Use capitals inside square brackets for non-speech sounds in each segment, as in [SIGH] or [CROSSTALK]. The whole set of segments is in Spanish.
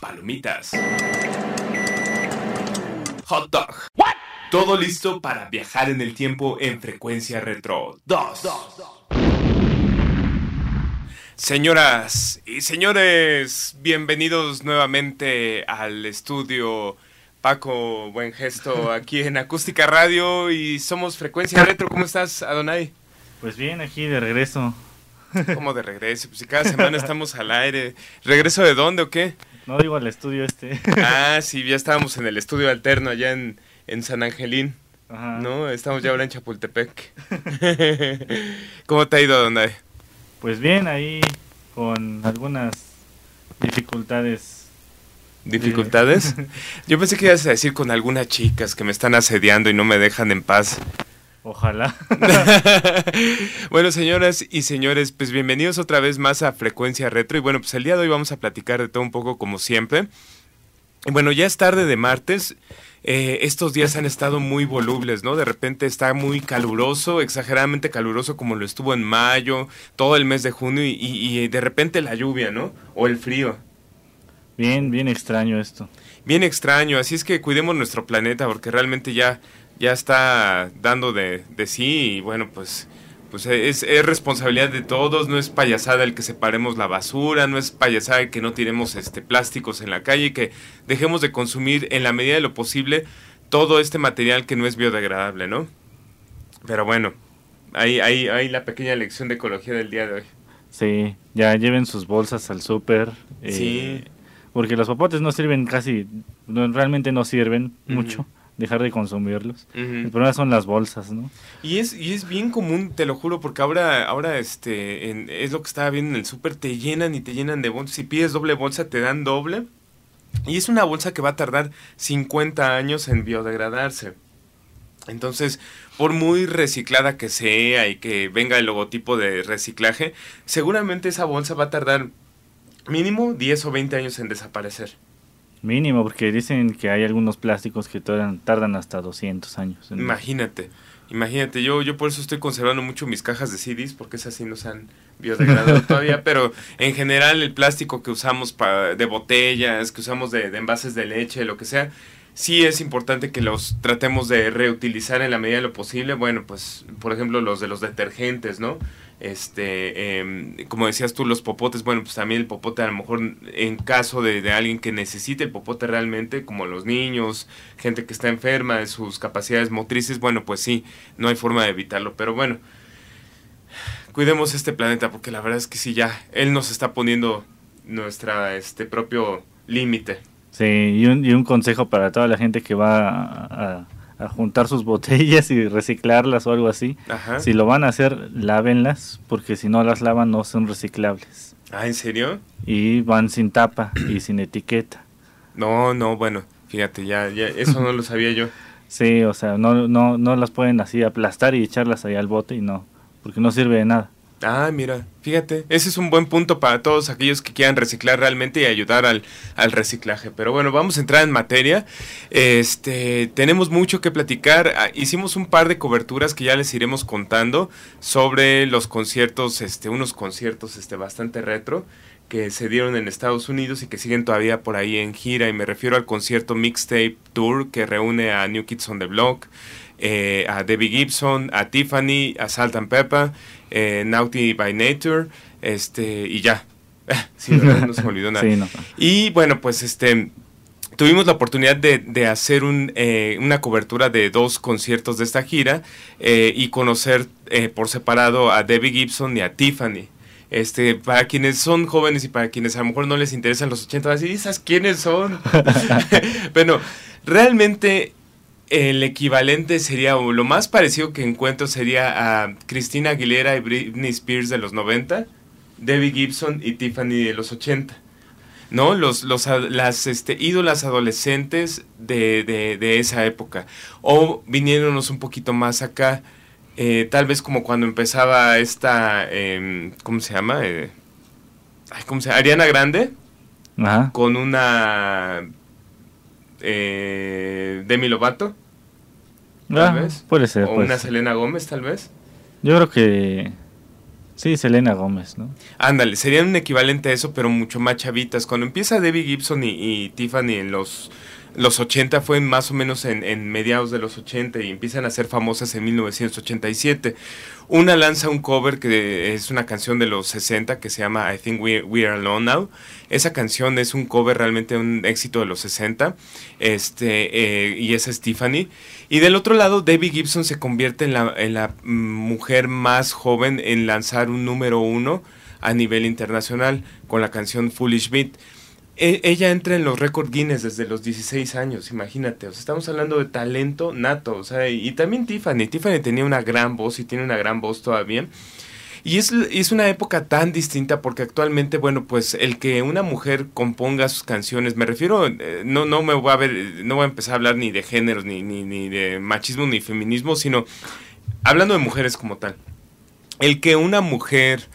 Palomitas. Hot dog. Todo listo para viajar en el tiempo en frecuencia retro 2. Señoras y señores, bienvenidos nuevamente al estudio Paco Buen Gesto [LAUGHS] aquí en Acústica Radio y somos Frecuencia Retro. ¿Cómo estás, Adonai? Pues bien, aquí de regreso. ¿Cómo de regreso? Pues si cada semana estamos al aire. ¿Regreso de dónde o qué? No digo al estudio este. [LAUGHS] Ah, sí, ya estábamos en el estudio alterno allá en, en San Angelín. Ajá. ¿No? Estamos ya ahora en Chapultepec. [LAUGHS] [LAUGHS] ¿Cómo te ha ido, Donde? Pues bien, ahí con algunas dificultades. ¿Dificultades? Yo pensé que ibas a decir con algunas chicas que me están asediando y no me dejan en paz. Ojalá. [LAUGHS] bueno, señoras y señores, pues bienvenidos otra vez más a Frecuencia Retro. Y bueno, pues el día de hoy vamos a platicar de todo un poco como siempre. Y bueno, ya es tarde de martes. Eh, estos días han estado muy volubles, ¿no? De repente está muy caluroso, exageradamente caluroso como lo estuvo en mayo, todo el mes de junio y, y, y de repente la lluvia, ¿no? O el frío. Bien, bien extraño esto. Bien extraño, así es que cuidemos nuestro planeta porque realmente ya, ya está dando de, de sí y bueno, pues, pues es, es, responsabilidad de todos, no es payasada el que separemos la basura, no es payasada el que no tiremos este, plásticos en la calle y que dejemos de consumir en la medida de lo posible todo este material que no es biodegradable, ¿no? Pero bueno, ahí, ahí, ahí la pequeña lección de ecología del día de hoy. Sí, ya lleven sus bolsas al súper. Eh, Sí. Porque los popotes no sirven casi, no, realmente no sirven mucho. Dejar de consumirlos. El problema son las bolsas, ¿no? Y es, y es bien común, te lo juro, porque ahora, ahora este, en- es lo que estaba viendo en el súper, te llenan y te llenan de bolsas. Si pides doble bolsa, te dan doble. Y es una bolsa que va a tardar 50 años en biodegradarse. Entonces, por muy reciclada que sea y que venga el logotipo de reciclaje, seguramente esa bolsa va a tardar mínimo 10 o 20 años en desaparecer. Mínimo, porque dicen que hay algunos plásticos que tardan, tardan hasta 200 años. en- Imagínate, imagínate, yo, yo por eso estoy conservando mucho mis cajas de CDs, porque esas sí no se han biodegradado [LAUGHS] todavía, pero en general el plástico que usamos para, de botellas, que usamos de, de envases de leche, lo que sea, sí es importante que los tratemos de reutilizar en la medida de lo posible. Bueno, pues, por ejemplo, los de los detergentes, ¿no? Este, em, como decías tú, los popotes, bueno, pues también el popote a lo mejor en caso de, alguien que necesite el popote realmente, como los niños, gente que está enferma de sus capacidades motrices, bueno, pues sí, no hay forma de evitarlo, pero bueno, cuidemos este planeta porque la verdad es que sí, ya, él nos está poniendo nuestra, este propio límite. Sí, y un, y un consejo para toda la gente que va a- a juntar sus botellas y reciclarlas o algo así. Ajá. Si lo van a hacer, lávenlas, porque si no las lavan no son reciclables. Ah, ¿en serio? Y van sin tapa y sin etiqueta. No, no, bueno, fíjate, ya, ya, eso no lo sabía yo. [LAUGHS] Sí, o sea, no, no, no las pueden así aplastar y echarlas ahí al bote y no, porque no sirve de nada. Ah, mira, fíjate, ese es un buen punto para todos aquellos que quieran reciclar realmente y ayudar al, al reciclaje. Pero bueno, vamos a entrar en materia. Este, tenemos mucho que platicar. Ah, Hicimos un par de coberturas que ya les iremos contando sobre los conciertos, este, unos conciertos, este, bastante retro que se dieron en Estados Unidos y que siguen todavía por ahí en gira. Y me refiero al concierto Mixtape Tour que reúne a New Kids on the Block, eh, a Debbie Gibson, a Tiffany, a Salt and Pepper, eh, Naughty by Nature, este, y ya. [LAUGHS] no se me olvidó nada. [LAUGHS] Sí, no. Y bueno, pues este tuvimos la oportunidad de, de hacer un, eh, una cobertura de dos conciertos de esta gira eh, y conocer eh, por separado a Debbie Gibson y a Tiffany. Este, para quienes son jóvenes y para quienes a lo mejor no les interesan los 80, van a decir, ¿esas quiénes son? [LAUGHS] Bueno, realmente el equivalente sería, o lo más parecido que encuentro sería a Cristina Aguilera y Britney Spears de los 90, Debbie Gibson y Tiffany de los 80. ¿no? Los, los, las este, ídolas adolescentes de, de, esa época. O viniéndonos un poquito más acá, eh, tal vez como cuando empezaba esta, em, ¿cómo se llama? Eh, ¿Cómo se llama? Ariana Grande. Con una eh, Demi Lovato. Tal ah, vez. Puede ser. O una Selena Gómez, tal vez. Yo creo que Sí, Selena Gómez, ¿no? Ándale, serían un equivalente a eso, pero mucho más chavitas. Cuando empieza Debbie Gibson y, Tiffany en los, los 80, fue más o menos en, mediados de los 80 y empiezan a ser famosas en 1987. Una lanza un cover que es una canción de los 60 que se llama I Think We, Are Alone Now. Esa canción es un cover realmente un éxito de los 60 este, eh, y es Tiffany. Y del otro lado, Debbie Gibson se convierte en la, en la mujer más joven en lanzar un número uno a nivel internacional con la canción Foolish Beat. E, ella entra en los récords Guinness desde los 16 años, imagínate. Estamos hablando de talento nato. O sea, y, también Tiffany. Tiffany tenía una gran voz y tiene una gran voz todavía. Y es, es, una época tan distinta porque actualmente, bueno, pues el que una mujer componga sus canciones, me refiero, eh, no, no me voy a ver, no voy a empezar a hablar ni de géneros, ni, ni, ni de machismo, ni feminismo, sino hablando de mujeres como tal. El que una mujer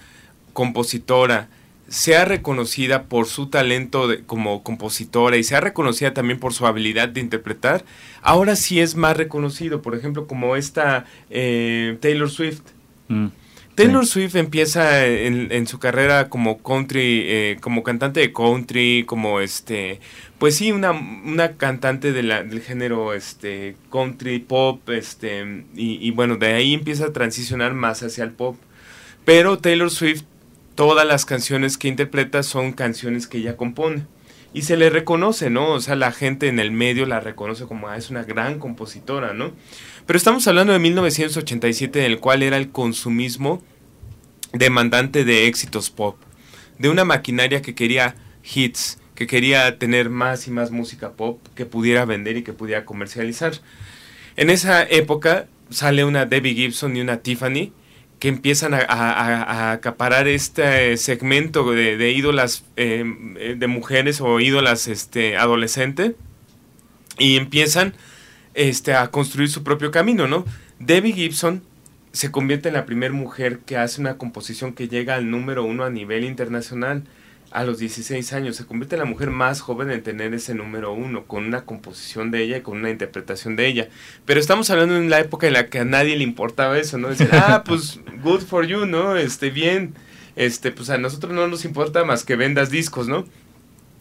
compositora sea reconocida por su talento como compositora y sea reconocida también por su habilidad de interpretar, ahora sí es más reconocido, por ejemplo, como esta eh, Taylor Swift. Mm, Taylor Swift empieza en, su carrera como country, eh, como cantante de country, como este, pues sí, una, una cantante de la, del género este country pop, este, y, y bueno, de ahí empieza a transicionar más hacia el pop. Pero Taylor Swift todas las canciones que interpreta son canciones que ella compone. Y se le reconoce, ¿no? O sea, la gente en el medio la reconoce como, ah, es una gran compositora, ¿no? Pero estamos hablando de 1987, en el cual era el consumismo demandante de éxitos pop. De una maquinaria que quería hits, que quería tener más y más música pop que pudiera vender y que pudiera comercializar. En esa época sale una Debbie Gibson y una Tiffany, empiezan a, acaparar este segmento de, ídolas em, eh, de mujeres o ídolas este, adolescente y empiezan este, a construir su propio camino, ¿no? Debbie Gibson se convierte en la primera mujer que hace una composición que llega al número uno a nivel internacional a los 16 años. Se convierte en la mujer más joven en tener ese número uno, con una composición de ella y con una interpretación de ella. Pero estamos hablando en la época en la que a nadie le importaba eso, ¿no? Decir, [LAUGHS] ah, pues, good for you, ¿no? Este, bien. Este, pues a nosotros no nos importa más que vendas discos, ¿no?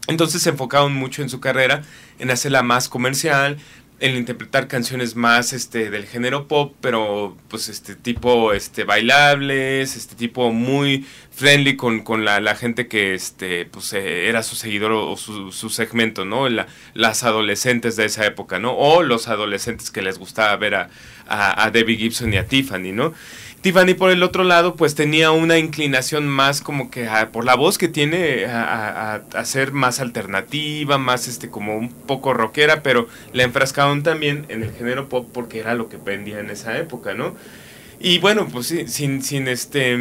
Entonces se enfocaron mucho en su carrera, en hacerla más comercial, en interpretar canciones más este del género pop, pero pues este tipo este bailables, este tipo muy friendly con, con la, la, gente que este pues eh, era su seguidor o su, su segmento, ¿no? La, las adolescentes de esa época, ¿no? O los adolescentes que les gustaba ver a, a, a Debbie Gibson y a Tiffany, ¿no? Tiffany por el otro lado pues tenía una inclinación más como que por la voz que tiene a, a, ser más alternativa, más este como un poco rockera, pero la enfrascaron también en el género pop porque era lo que vendía en esa época, ¿no? Y bueno, pues sí, sin, sin este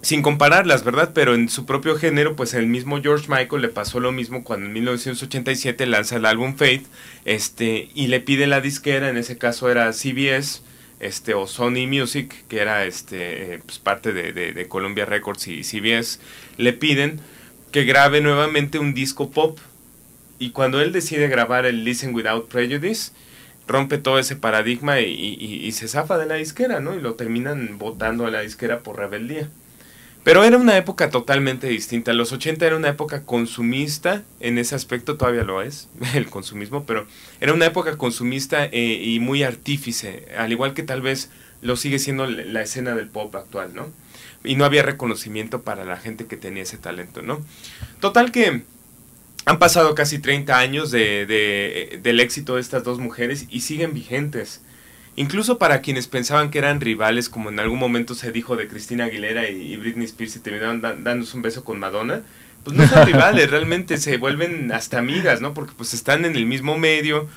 sin compararlas, ¿verdad? Pero en su propio género, pues el mismo George Michael le pasó lo mismo cuando en 1987 lanza el álbum Faith, este, y le pide la disquera, en ese caso era CBS, este o Sony Music, que era este pues, parte de, de, Columbia Records y CBS, le piden que grabe nuevamente un disco pop. Y cuando él decide grabar el Listen Without Prejudice, rompe todo ese paradigma y, y, se zafa de la disquera, ¿no? Y lo terminan votando a la disquera por rebeldía. Pero era una época totalmente distinta. Los 80 era una época consumista, en ese aspecto todavía lo es, [LAUGHS] el consumismo, pero era una época consumista eh, y muy artífice, al igual que tal vez lo sigue siendo la escena del pop actual, ¿no? Y no había reconocimiento para la gente que tenía ese talento, ¿no? Total que han pasado casi 30 años de, del éxito de estas dos mujeres y siguen vigentes. Incluso para quienes pensaban que eran rivales, como en algún momento se dijo de Cristina Aguilera y, Britney Spears y terminaron dándose un beso con Madonna, pues no son [LAUGHS] rivales, realmente se vuelven hasta amigas, ¿no? Porque pues están en el mismo medio,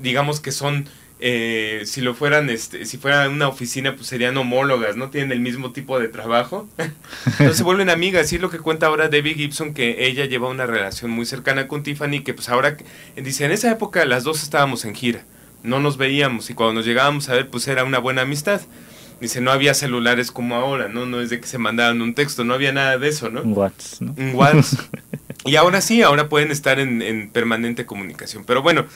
digamos que son eh, si lo fueran, este, si fuera una oficina, pues serían homólogas, ¿no? Tienen el mismo tipo de trabajo. [LAUGHS] Entonces se vuelven amigas, y es lo que cuenta ahora Debbie Gibson, que ella lleva una relación muy cercana con Tiffany, que pues ahora, dice, en esa época las dos estábamos en gira, no nos veíamos, y cuando nos llegábamos a ver, pues era una buena amistad. Dice, no había celulares como ahora, ¿no? No es de que se mandaban un texto, no había nada de eso, ¿no? Un WhatsApp, ¿no? Un WhatsApp. y ahora sí, ahora pueden estar en, en permanente comunicación. Pero bueno,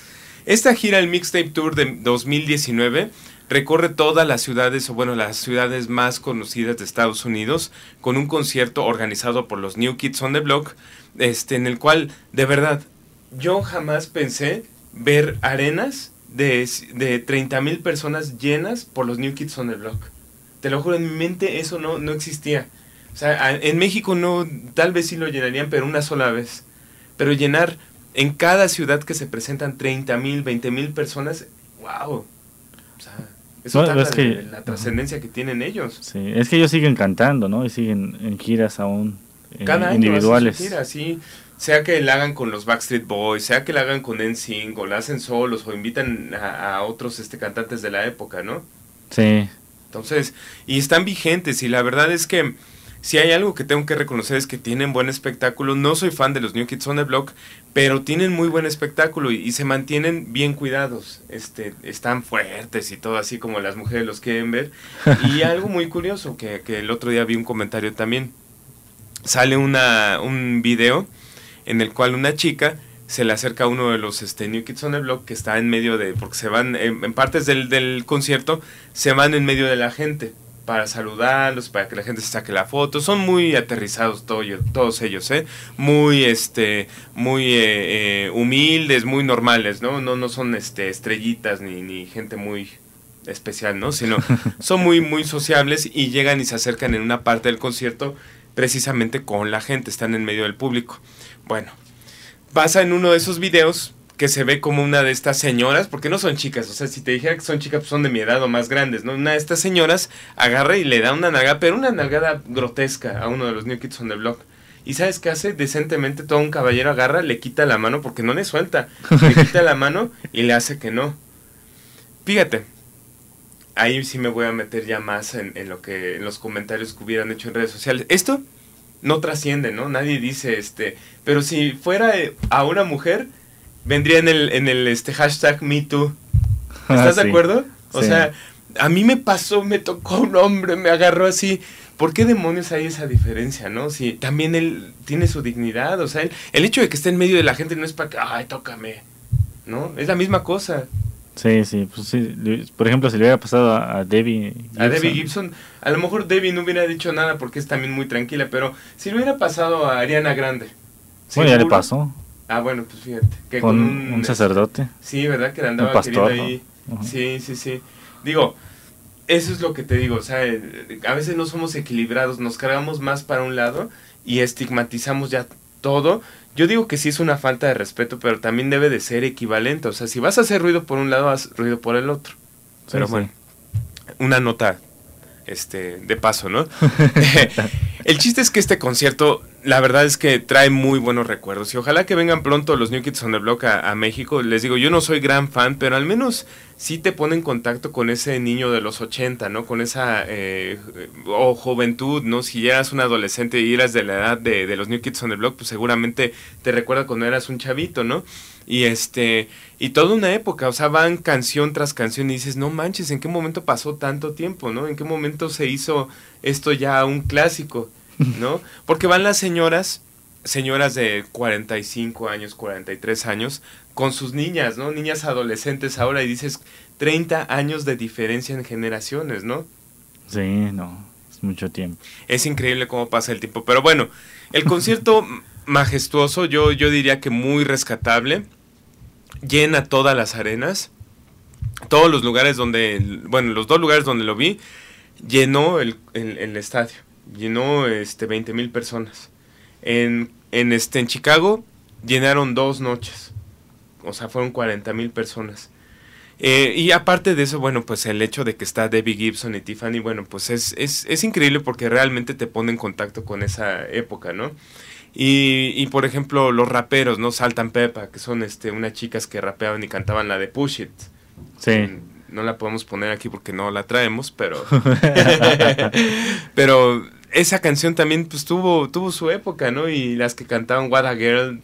esta gira, el Mixtape Tour de 2019, recorre todas las ciudades, o bueno, las ciudades más conocidas de Estados Unidos, con un concierto organizado por los New Kids on the Block, este, en el cual, de verdad, yo jamás pensé ver arenas de, de 30 mil personas llenas por los New Kids on the Block. Te lo juro, en mi mente eso no, no existía. O sea, en México no, tal vez sí lo llenarían, pero una sola vez. Pero llenar en cada ciudad que se presentan 30 mil, 20 mil personas, wow. O sea, eso no, es que, la trascendencia que tienen ellos. Sí, es que ellos siguen cantando, ¿no? Y siguen en giras aún eh, cada individuales. Año sí. Sea que la hagan con los Backstreet Boys, sea que la hagan con NSYNC, o la hacen solos, o invitan a, a otros este, cantantes de la época, ¿no? Sí. Entonces, y están vigentes, y la verdad es que si hay algo que tengo que reconocer es que tienen buen espectáculo. No soy fan de los New Kids on the Block, pero tienen muy buen espectáculo y, se mantienen bien cuidados. Este, están fuertes y todo así como las mujeres los quieren ver. Y [LAUGHS] algo muy curioso, que, que el otro día vi un comentario también. Sale una, un video en el cual una chica se le acerca a uno de los este, New Kids on the Block que está en medio de, porque se van, en, en partes del, del concierto, se van en medio de la gente para saludarlos, para que la gente se saque la foto. Son muy aterrizados todo, todos ellos, ¿eh? Muy, este, muy eh, eh, humildes, muy normales, ¿no? No, no son este, estrellitas ni, ni gente muy especial, ¿no? Sino [LAUGHS] son muy, muy sociables y llegan y se acercan en una parte del concierto precisamente con la gente, están en medio del público. Bueno, pasa en uno de esos videos que se ve como una de estas señoras, porque no son chicas, o sea, si te dijera que son chicas, pues son de mi edad o más grandes, ¿no? Una de estas señoras agarra y le da una nalgada, pero una nalgada grotesca a uno de los New Kids on the Block. ¿Y sabes qué hace? Decentemente todo un caballero agarra, le quita la mano, porque no le suelta, le [LAUGHS] quita la mano y le hace que no. Fíjate, ahí sí me voy a meter ya más en, en lo que, en los comentarios que hubieran hecho en redes sociales. Esto no trasciende, ¿no? Nadie dice, este, pero si fuera a una mujer, vendría en el, en el este hashtag MeToo. ¿Estás de acuerdo? O sea, a mí me pasó, me tocó un hombre, me agarró así. ¿Por qué demonios hay esa diferencia, no? Si también él tiene su dignidad, o sea, el hecho de que esté en medio de la gente no es para que, ay, tócame, ¿no? Es la misma cosa. Sí, sí, pues sí. Por ejemplo, si le hubiera pasado a, Debbie Gibson. A Debbie Gibson, a lo mejor Debbie no hubiera dicho nada porque es también muy tranquila, pero si le hubiera pasado a Ariana Grande. Bueno, ya le pasó. Ah, bueno, pues fíjate. Que con, un, sacerdote. Sí, ¿verdad? Que le andaba pastor, ahí. Sí, sí, sí. Digo, eso es lo que te digo. O sea, a veces no somos equilibrados, nos cargamos más para un lado y estigmatizamos ya todo. Yo digo que sí es una falta de respeto, pero también debe de ser equivalente. O sea, si vas a hacer ruido por un lado, haz ruido por el otro. Pero bueno, una nota este, de paso, ¿no? [LAUGHS] [LAUGHS] el chiste es que este concierto, la verdad es que trae muy buenos recuerdos y ojalá que vengan pronto los New Kids on the Block a, México. Les digo, yo no soy gran fan, pero al menos sí te pone en contacto con ese niño de los 80, ¿no? Con esa eh, o juventud, ¿no? Si ya eras un adolescente y eras de la edad de, de los New Kids on the Block, pues seguramente te recuerda cuando eras un chavito, ¿no? Y este, y toda una época, o sea, van canción tras canción y dices, no manches, ¿en qué momento pasó tanto tiempo, no? ¿En qué momento se hizo esto ya un clásico, no? Porque van las señoras, señoras de 45 años, 43 años, con sus niñas, ¿no? Niñas adolescentes ahora y dices, 30 años de diferencia en generaciones, ¿no? Sí, no, es mucho tiempo. Es increíble cómo pasa el tiempo, pero bueno, el concierto [LAUGHS] majestuoso, yo, yo diría que muy rescatable llena todas las arenas. Todos los lugares donde, bueno, los dos lugares donde lo vi, llenó el, estadio. Llenó este 20 mil personas. En, en, este, en Chicago llenaron dos noches. O sea, fueron 40 mil personas. Eh, y aparte de eso, bueno, pues el hecho de que está Debbie Gibson y Tiffany, bueno, pues es, es, es increíble porque realmente te pone en contacto con esa época, ¿no? Y, y, por ejemplo, los raperos, ¿no? Saltan Pepa, que son este, unas chicas que rapeaban y cantaban la de Push It. Sí. No la podemos poner aquí porque no la traemos, pero... [LAUGHS] pero esa canción también pues tuvo, tuvo su época, ¿no? Y las que cantaban What a Girl,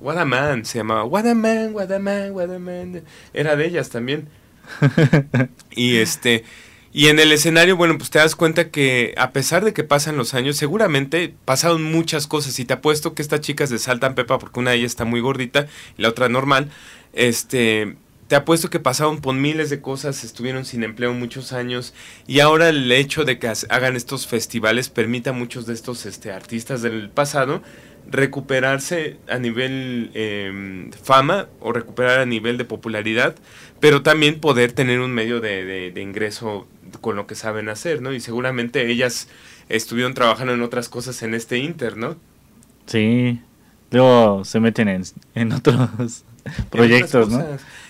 What a Man, se llamaba What a Man, What a Man, What a Man. Era de ellas también. [LAUGHS] y este... Y en el escenario, bueno, pues te das cuenta que a pesar de que pasan los años, seguramente pasaron muchas cosas. Y te apuesto que estas chicas de Saltan Pepa, porque una de ellas está muy gordita y la otra normal, este, te apuesto que pasaron por miles de cosas, estuvieron sin empleo muchos años y ahora el hecho de que hagan estos festivales permite a muchos de estos este, artistas del pasado recuperarse a nivel em, fama o recuperar a nivel de popularidad, pero también poder tener un medio de, de ingreso con lo que saben hacer, ¿no? Y seguramente ellas estuvieron trabajando en otras cosas en este Inter, ¿no? Sí, luego se meten en, en otros [LAUGHS] proyectos, ¿no?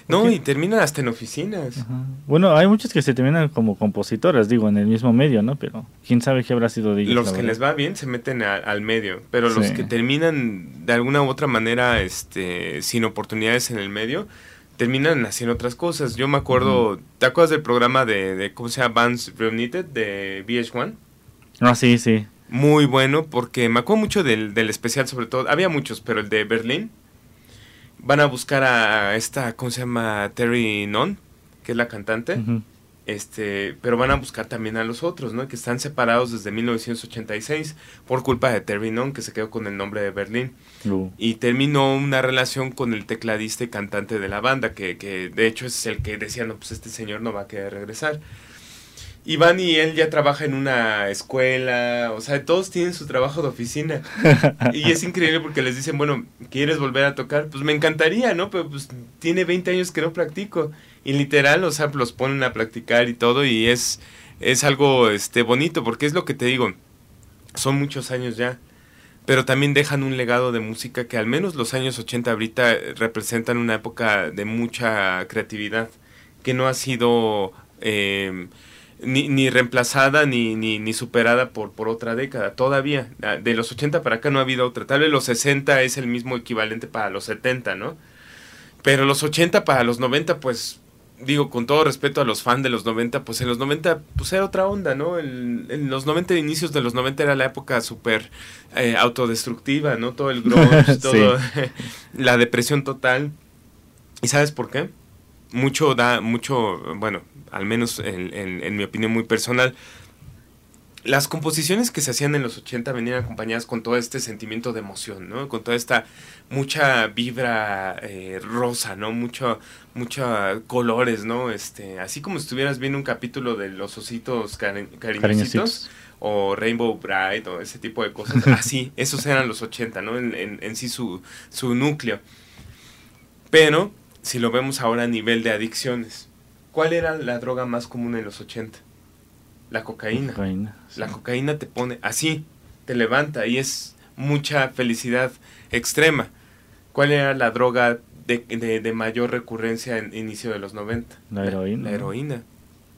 No, y terminan hasta en oficinas. Bueno, hay muchos que se terminan como compositoras, digo, en el mismo medio, ¿no? Pero quién sabe qué habrá sido de ellos. Los que les va bien se meten al medio, pero los que terminan de alguna u otra manera este, sin oportunidades en el medio, terminan haciendo otras cosas. Yo me acuerdo, ¿te acuerdas del programa de, ¿cómo se llama? Bands Reunited de VH1? Ah, sí, sí. Muy bueno, porque me acuerdo mucho del, del especial, sobre todo. Había muchos, pero el de Berlín. Van a buscar a esta, ¿cómo se llama? Terry Non, que es la cantante este, pero van a buscar también a los otros, ¿no? Que están separados desde 1986 por culpa de Terry Non, que se quedó con el nombre de Berlín. Uh. Y terminó una relación con el tecladista y cantante de la banda, que, que de hecho es el que decía, no, pues este señor no va a querer regresar. Iván y él ya trabaja en una escuela, o sea, todos tienen su trabajo de oficina. [LAUGHS] y es increíble porque les dicen, bueno, ¿quieres volver a tocar? Pues me encantaría, ¿no? Pero pues tiene 20 años que no practico. Y literal, o sea, los ponen a practicar y todo y es, es algo este, bonito porque es lo que te digo, son muchos años ya, pero también dejan un legado de música que al menos los años 80 ahorita representan una época de mucha creatividad que no ha sido... Eh, ni, ni, reemplazada ni, ni, ni, superada por, por otra década. Todavía, de los 80 para acá no ha habido otra. Tal vez los 60 es el mismo equivalente para los 70, ¿no? Pero los 80 para los 90, pues digo, con todo respeto a los fans de los 90, pues en los 90 pues era otra onda, ¿no? en los 90, inicios de los 90 era la época súper eh, autodestructiva, ¿no? Todo el grunge, [LAUGHS] todo [LAUGHS] la depresión total. ¿Y sabes por qué? Mucho da, mucho, bueno, al menos en mi opinión muy personal, las composiciones que se hacían en los 80 venían acompañadas con todo este sentimiento de emoción, ¿no? Con toda esta mucha vibra eh, rosa, ¿no? Mucho, mucha colores, ¿no? Este, así como si estuvieras viendo un capítulo de los ositos cariñositos o Rainbow Bright o ese tipo de cosas. [LAUGHS] Así, esos eran los 80, ¿no? En, en, en sí su, su núcleo. Pero, si lo vemos ahora a nivel de adicciones, ¿cuál era la droga más común en los 80? La cocaína. La cocaína te pone así, te levanta y es mucha felicidad extrema. ¿Cuál era la droga de, mayor recurrencia en inicio de los 90? La heroína. La, heroína.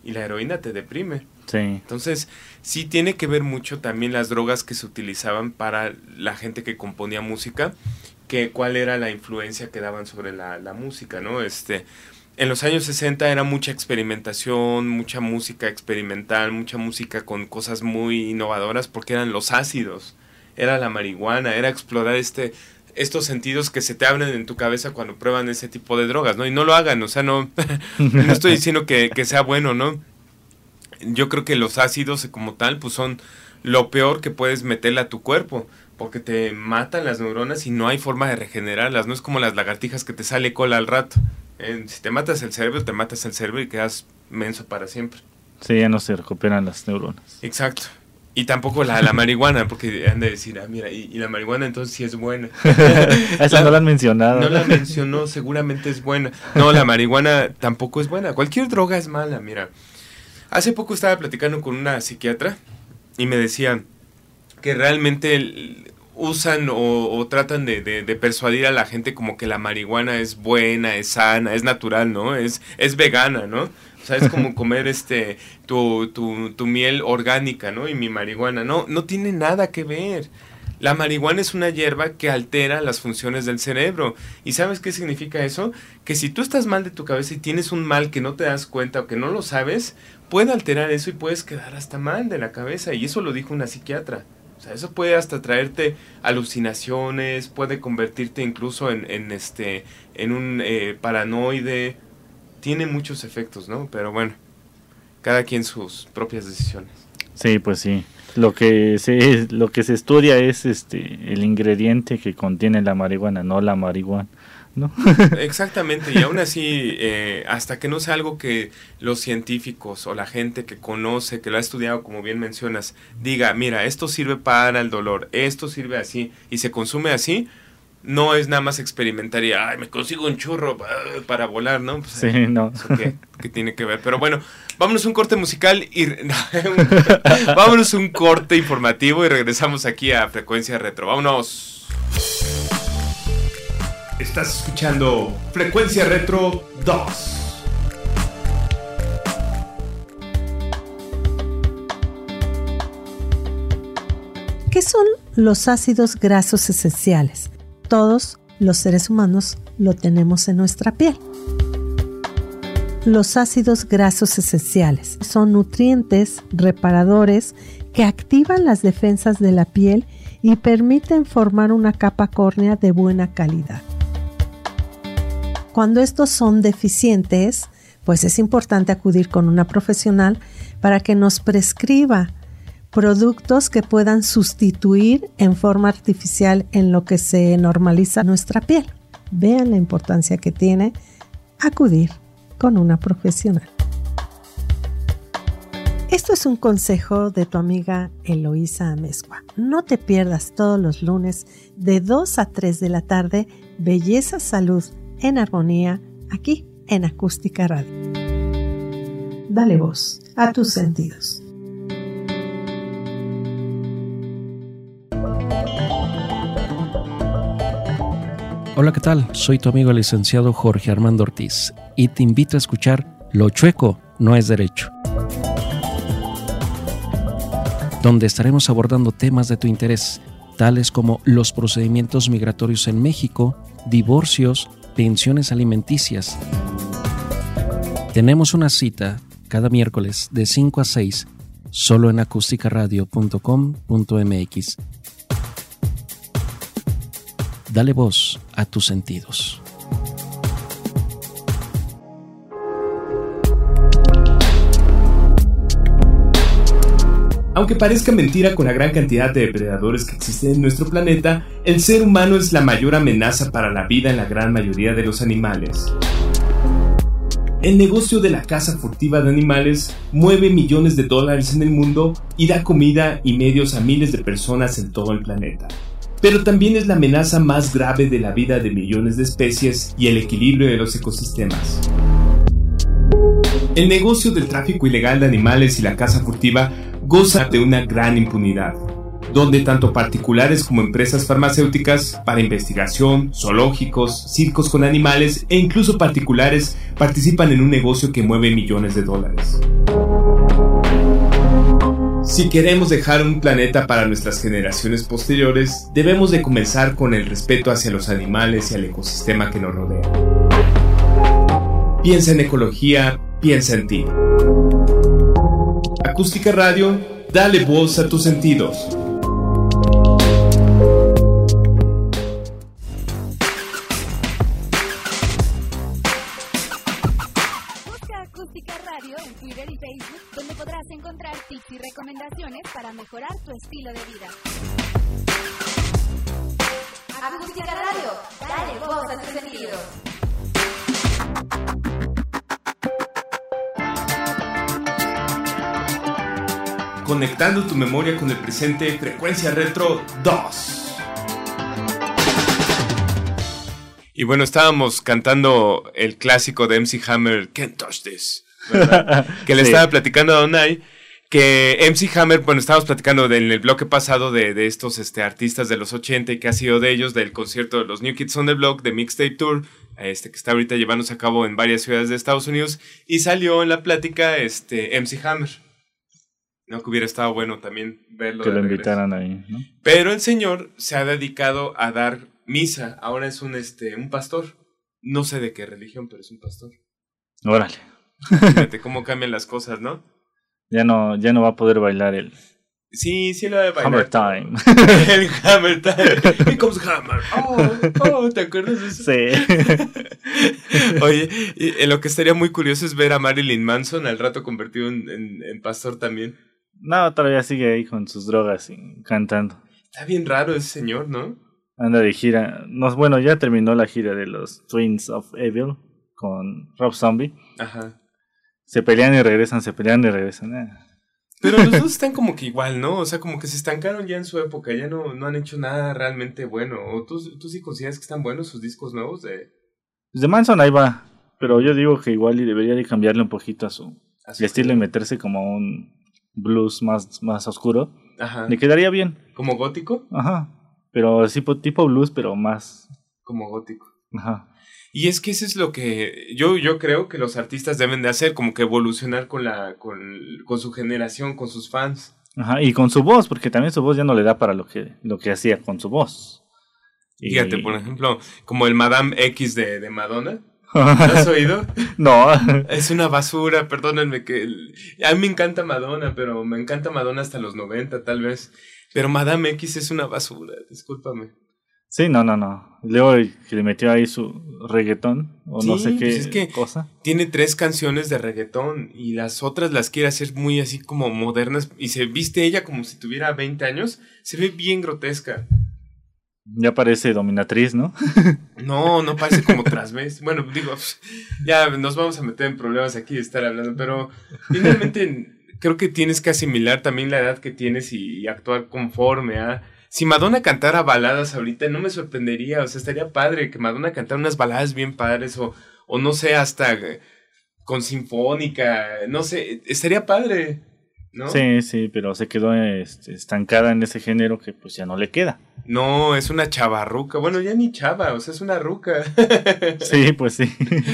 Y la heroína te deprime. Sí. Entonces, sí tiene que ver mucho también las drogas que se utilizaban para la gente que componía música, que cuál era la influencia que daban sobre la, la música, ¿no? Este, en los años 60 era mucha experimentación, mucha música experimental, mucha música con cosas muy innovadoras porque eran los ácidos, era la marihuana, era explorar este estos sentidos que se te abren en tu cabeza cuando prueban ese tipo de drogas, ¿no? Y no lo hagan, o sea, no, [LAUGHS] no estoy diciendo que, que sea bueno, ¿no? Yo creo que los ácidos como tal, pues son lo peor que puedes meterle a tu cuerpo, porque te matan las neuronas y no hay forma de regenerarlas, no es como las lagartijas que te sale cola al rato si te matas el cerebro, te matas el cerebro y quedas menso para siempre. Sí, ya no se recuperan las neuronas. Exacto. Y tampoco la, la marihuana, porque han de decir, ah, mira, y, la marihuana entonces sí es buena. [LAUGHS] Esa no la han mencionado. No la mencionó, seguramente es buena. No, la marihuana tampoco es buena. Cualquier droga es mala, mira. Hace poco estaba platicando con una psiquiatra y me decía que realmente el, usan o, tratan de, de, persuadir a la gente como que la marihuana es buena, es sana, es natural, ¿no? Es, es vegana, ¿no? O sea, es como [LAUGHS] comer este tu, tu, tu miel orgánica, ¿no? Y mi marihuana. No, no tiene nada que ver. La marihuana es una hierba que altera las funciones del cerebro. ¿Y sabes qué significa eso? Que si tú estás mal de tu cabeza y tienes un mal que no te das cuenta o que no lo sabes, puede alterar eso y puedes quedar hasta mal de la cabeza. Y eso lo dijo una psiquiatra. O sea, eso puede hasta traerte alucinaciones, puede convertirte incluso en, en este, en un eh, paranoide. Tiene muchos efectos, ¿no? Pero bueno, cada quien sus propias decisiones. Sí, pues sí. Lo que se, lo que se estudia es este el ingrediente que contiene la marihuana, no la marihuana. ¿No? [LAUGHS] Exactamente, y aún así, eh, hasta que no sea algo que los científicos o la gente que conoce, que lo ha estudiado, como bien mencionas, diga, mira, esto sirve para el dolor, esto sirve así, y se consume así, no es nada más experimentar y, ay, me consigo un churro para volar, ¿no? Pues, sí, no. qué, tiene que ver? Pero bueno, vámonos un corte musical y... [LAUGHS] vámonos un corte informativo y regresamos aquí a Frecuencia Retro. Vámonos. Estás escuchando Frecuencia Retro 2. ¿Qué son los ácidos grasos esenciales? Todos los seres humanos lo tenemos en nuestra piel. Los ácidos grasos esenciales son nutrientes reparadores que activan las defensas de la piel y permiten formar una capa córnea de buena calidad. Cuando estos son deficientes, pues es importante acudir con una profesional para que nos prescriba productos que puedan sustituir en forma artificial en lo que se normaliza nuestra piel. Vean la importancia que tiene acudir con una profesional. Esto es un consejo de tu amiga Eloísa Amezcua. No te pierdas todos los lunes de 2 a 3 de la tarde Belleza Salud en armonía aquí en Acústica Radio. Dale voz a tus sentidos. Hola, ¿qué tal? Soy tu amigo el licenciado Jorge Armando Ortiz y te invito a escuchar Lo chueco no es derecho, donde estaremos abordando temas de tu interés, tales como los procedimientos migratorios en México, divorcios, pensiones alimenticias. Tenemos una cita cada miércoles de 5 a 6 solo en acústicaradio.com.mx. Dale voz a tus sentidos. Aunque parezca mentira con la gran cantidad de depredadores que existen en nuestro planeta, el ser humano es la mayor amenaza para la vida en la gran mayoría de los animales. El negocio de la caza furtiva de animales mueve millones de dólares en el mundo y da comida y medios a miles de personas en todo el planeta. Pero también es la amenaza más grave de la vida de millones de especies y el equilibrio de los ecosistemas. El negocio del tráfico ilegal de animales y la caza furtiva goza de una gran impunidad, donde tanto particulares como empresas farmacéuticas para investigación, zoológicos, circos con animales e incluso particulares participan en un negocio que mueve millones de dólares. Si queremos dejar un planeta para nuestras generaciones posteriores, debemos de comenzar con el respeto hacia los animales y al ecosistema que nos rodea. Piensa en ecología, piensa en ti. Acústica Radio, dale voz a tus sentidos. Busca Acústica Radio en Twitter y Facebook, donde podrás encontrar tips y recomendaciones para mejorar tu estilo de vida. Acústica Radio, dale voz a tus sentidos. Conectando tu memoria con el presente, Frecuencia Retro 2. Y bueno, estábamos cantando el clásico de MC Hammer, Can't Touch This, [LAUGHS] que le estaba platicando a Donai, que MC Hammer, bueno, estábamos platicando en el bloque pasado de, estos este, artistas de los 80 y que ha sido de ellos, del concierto de los New Kids on the Block, de Mixtape Tour, este, que está ahorita llevándose a cabo en varias ciudades de Estados Unidos, y salió en la plática este, MC Hammer. No que hubiera estado bueno también verlo. que lo regreso. invitaran ahí, ¿no? Pero el señor se ha dedicado a dar misa. Ahora es un, este, un pastor. No sé de qué religión, pero es un pastor. Órale. Fíjate cómo cambian las cosas, ¿no? Ya no, ya no va a poder bailar el Sí, sí lo de bailar. Hammer Time. [LAUGHS] el Hammer Time. Here comes Hammer. Oh, oh, ¿te acuerdas de eso? sí. [LAUGHS] Oye, y- lo que estaría muy curioso es ver a Marilyn Manson al rato convertido en, en- en pastor también. No, todavía sigue ahí con sus drogas y cantando. Está bien raro ese señor, ¿no? Anda de gira. No, bueno, ya terminó la gira de los Twins of Evil con Rob Zombie. Ajá. Se pelean y regresan, se pelean y regresan. eh. Pero los dos [LAUGHS] están como que igual, ¿no? O sea, como que se estancaron ya en su época, ya no, no han hecho nada realmente bueno. ¿O tú, tú sí consideras que están buenos sus discos nuevos? De, Pues de Manson ahí va. Pero yo digo que igual y debería de cambiarle un poquito a su a su estilo y meterse como un blues más, más oscuro. Ajá. Le quedaría bien. ¿Como gótico? Ajá. Pero tipo, tipo blues, pero más. Como gótico. Ajá. Y es que eso es lo que yo, yo creo que los artistas deben de hacer, como que evolucionar con, la, con, con su generación, con sus fans. Ajá. Y con su voz, porque también su voz ya no le da para lo que, lo que hacía con su voz. Y- Fíjate, por ejemplo, como el Madame X de, de Madonna. ¿Lo has oído? [LAUGHS] no. Es una basura, perdónenme que... A mí me encanta Madonna, pero me encanta Madonna hasta los 90 tal vez. Pero Madame X es una basura, discúlpame. Sí, no, no, no. Luego que le metió ahí su reggaetón o no sé qué pues es que- cosa. Tiene tres canciones de reggaetón y las otras las quiere hacer muy así como modernas y se viste ella como si tuviera 20 años. Se ve bien grotesca. Ya parece dominatriz, ¿no? [LAUGHS] No, no parece como trasvés. Bueno, digo, [LAUGHS] ya nos vamos a meter en problemas aquí de estar hablando, pero finalmente creo que tienes que asimilar también la edad que tienes y, y actuar conforme a... Si Madonna cantara baladas ahorita, no me sorprendería, o sea, estaría padre que Madonna cantara unas baladas bien padres o, o no sé, hasta eh, con sinfónica, no sé, estaría padre, ¿no? Sí, sí, pero se quedó este, estancada en ese género que pues ya no le queda. No, es una chavarruca, bueno, ya ni chava, o sea, es una ruca. [LAUGHS] Sí, pues sí. [LAUGHS]